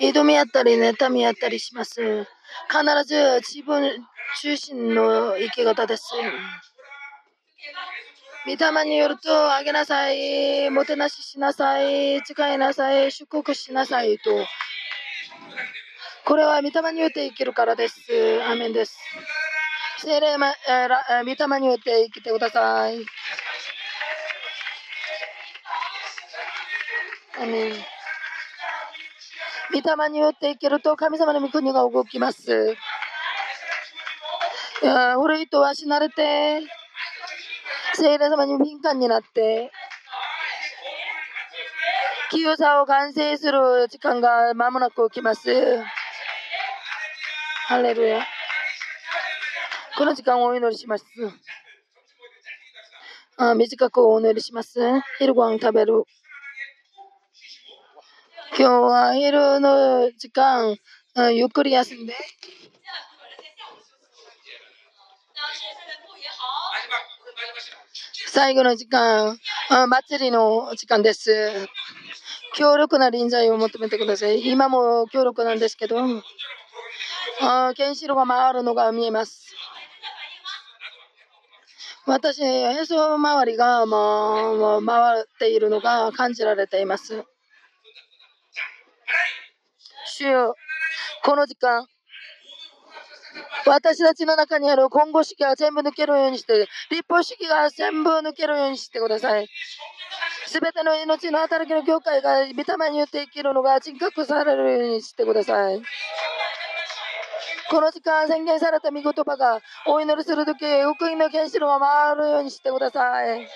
Speaker 1: 挑み合ったり、妬み合ったりします。必ず自分中心の生き方です。御霊によると、あげなさい、もてなししなさい、使いなさい、祝福しなさいと。これは御霊によって生きるからです。アメンです。精霊、ま、えー、御霊によって生きてください。アメン。御霊によって生きると神様の御国が動きます。古いとは死なれて、聖霊様に敏感になって、清さを完成する時間が間もなく来ます。ハレルヤ。この時間をお祈りします。あ短くお祈りします。昼ご飯食べる。今日は昼の時間、ゆっくり休んで。最後の時間、祭りの時間です。強力な臨在を求めてください。今も強力なんですけど、原子炉が回るのが見えます。私、へそ周りが、まあ、回っているのが感じられています。主よ、この時間、私たちの中にある今後式が全部抜けるようにして、立法式が全部抜けるようにしてください。すべての命の働きの教会が御霊によって生きるのが人格されるようにしてください。この時間宣言された御言葉がお祈りするとき、福音の原子炉が回るようにしてください。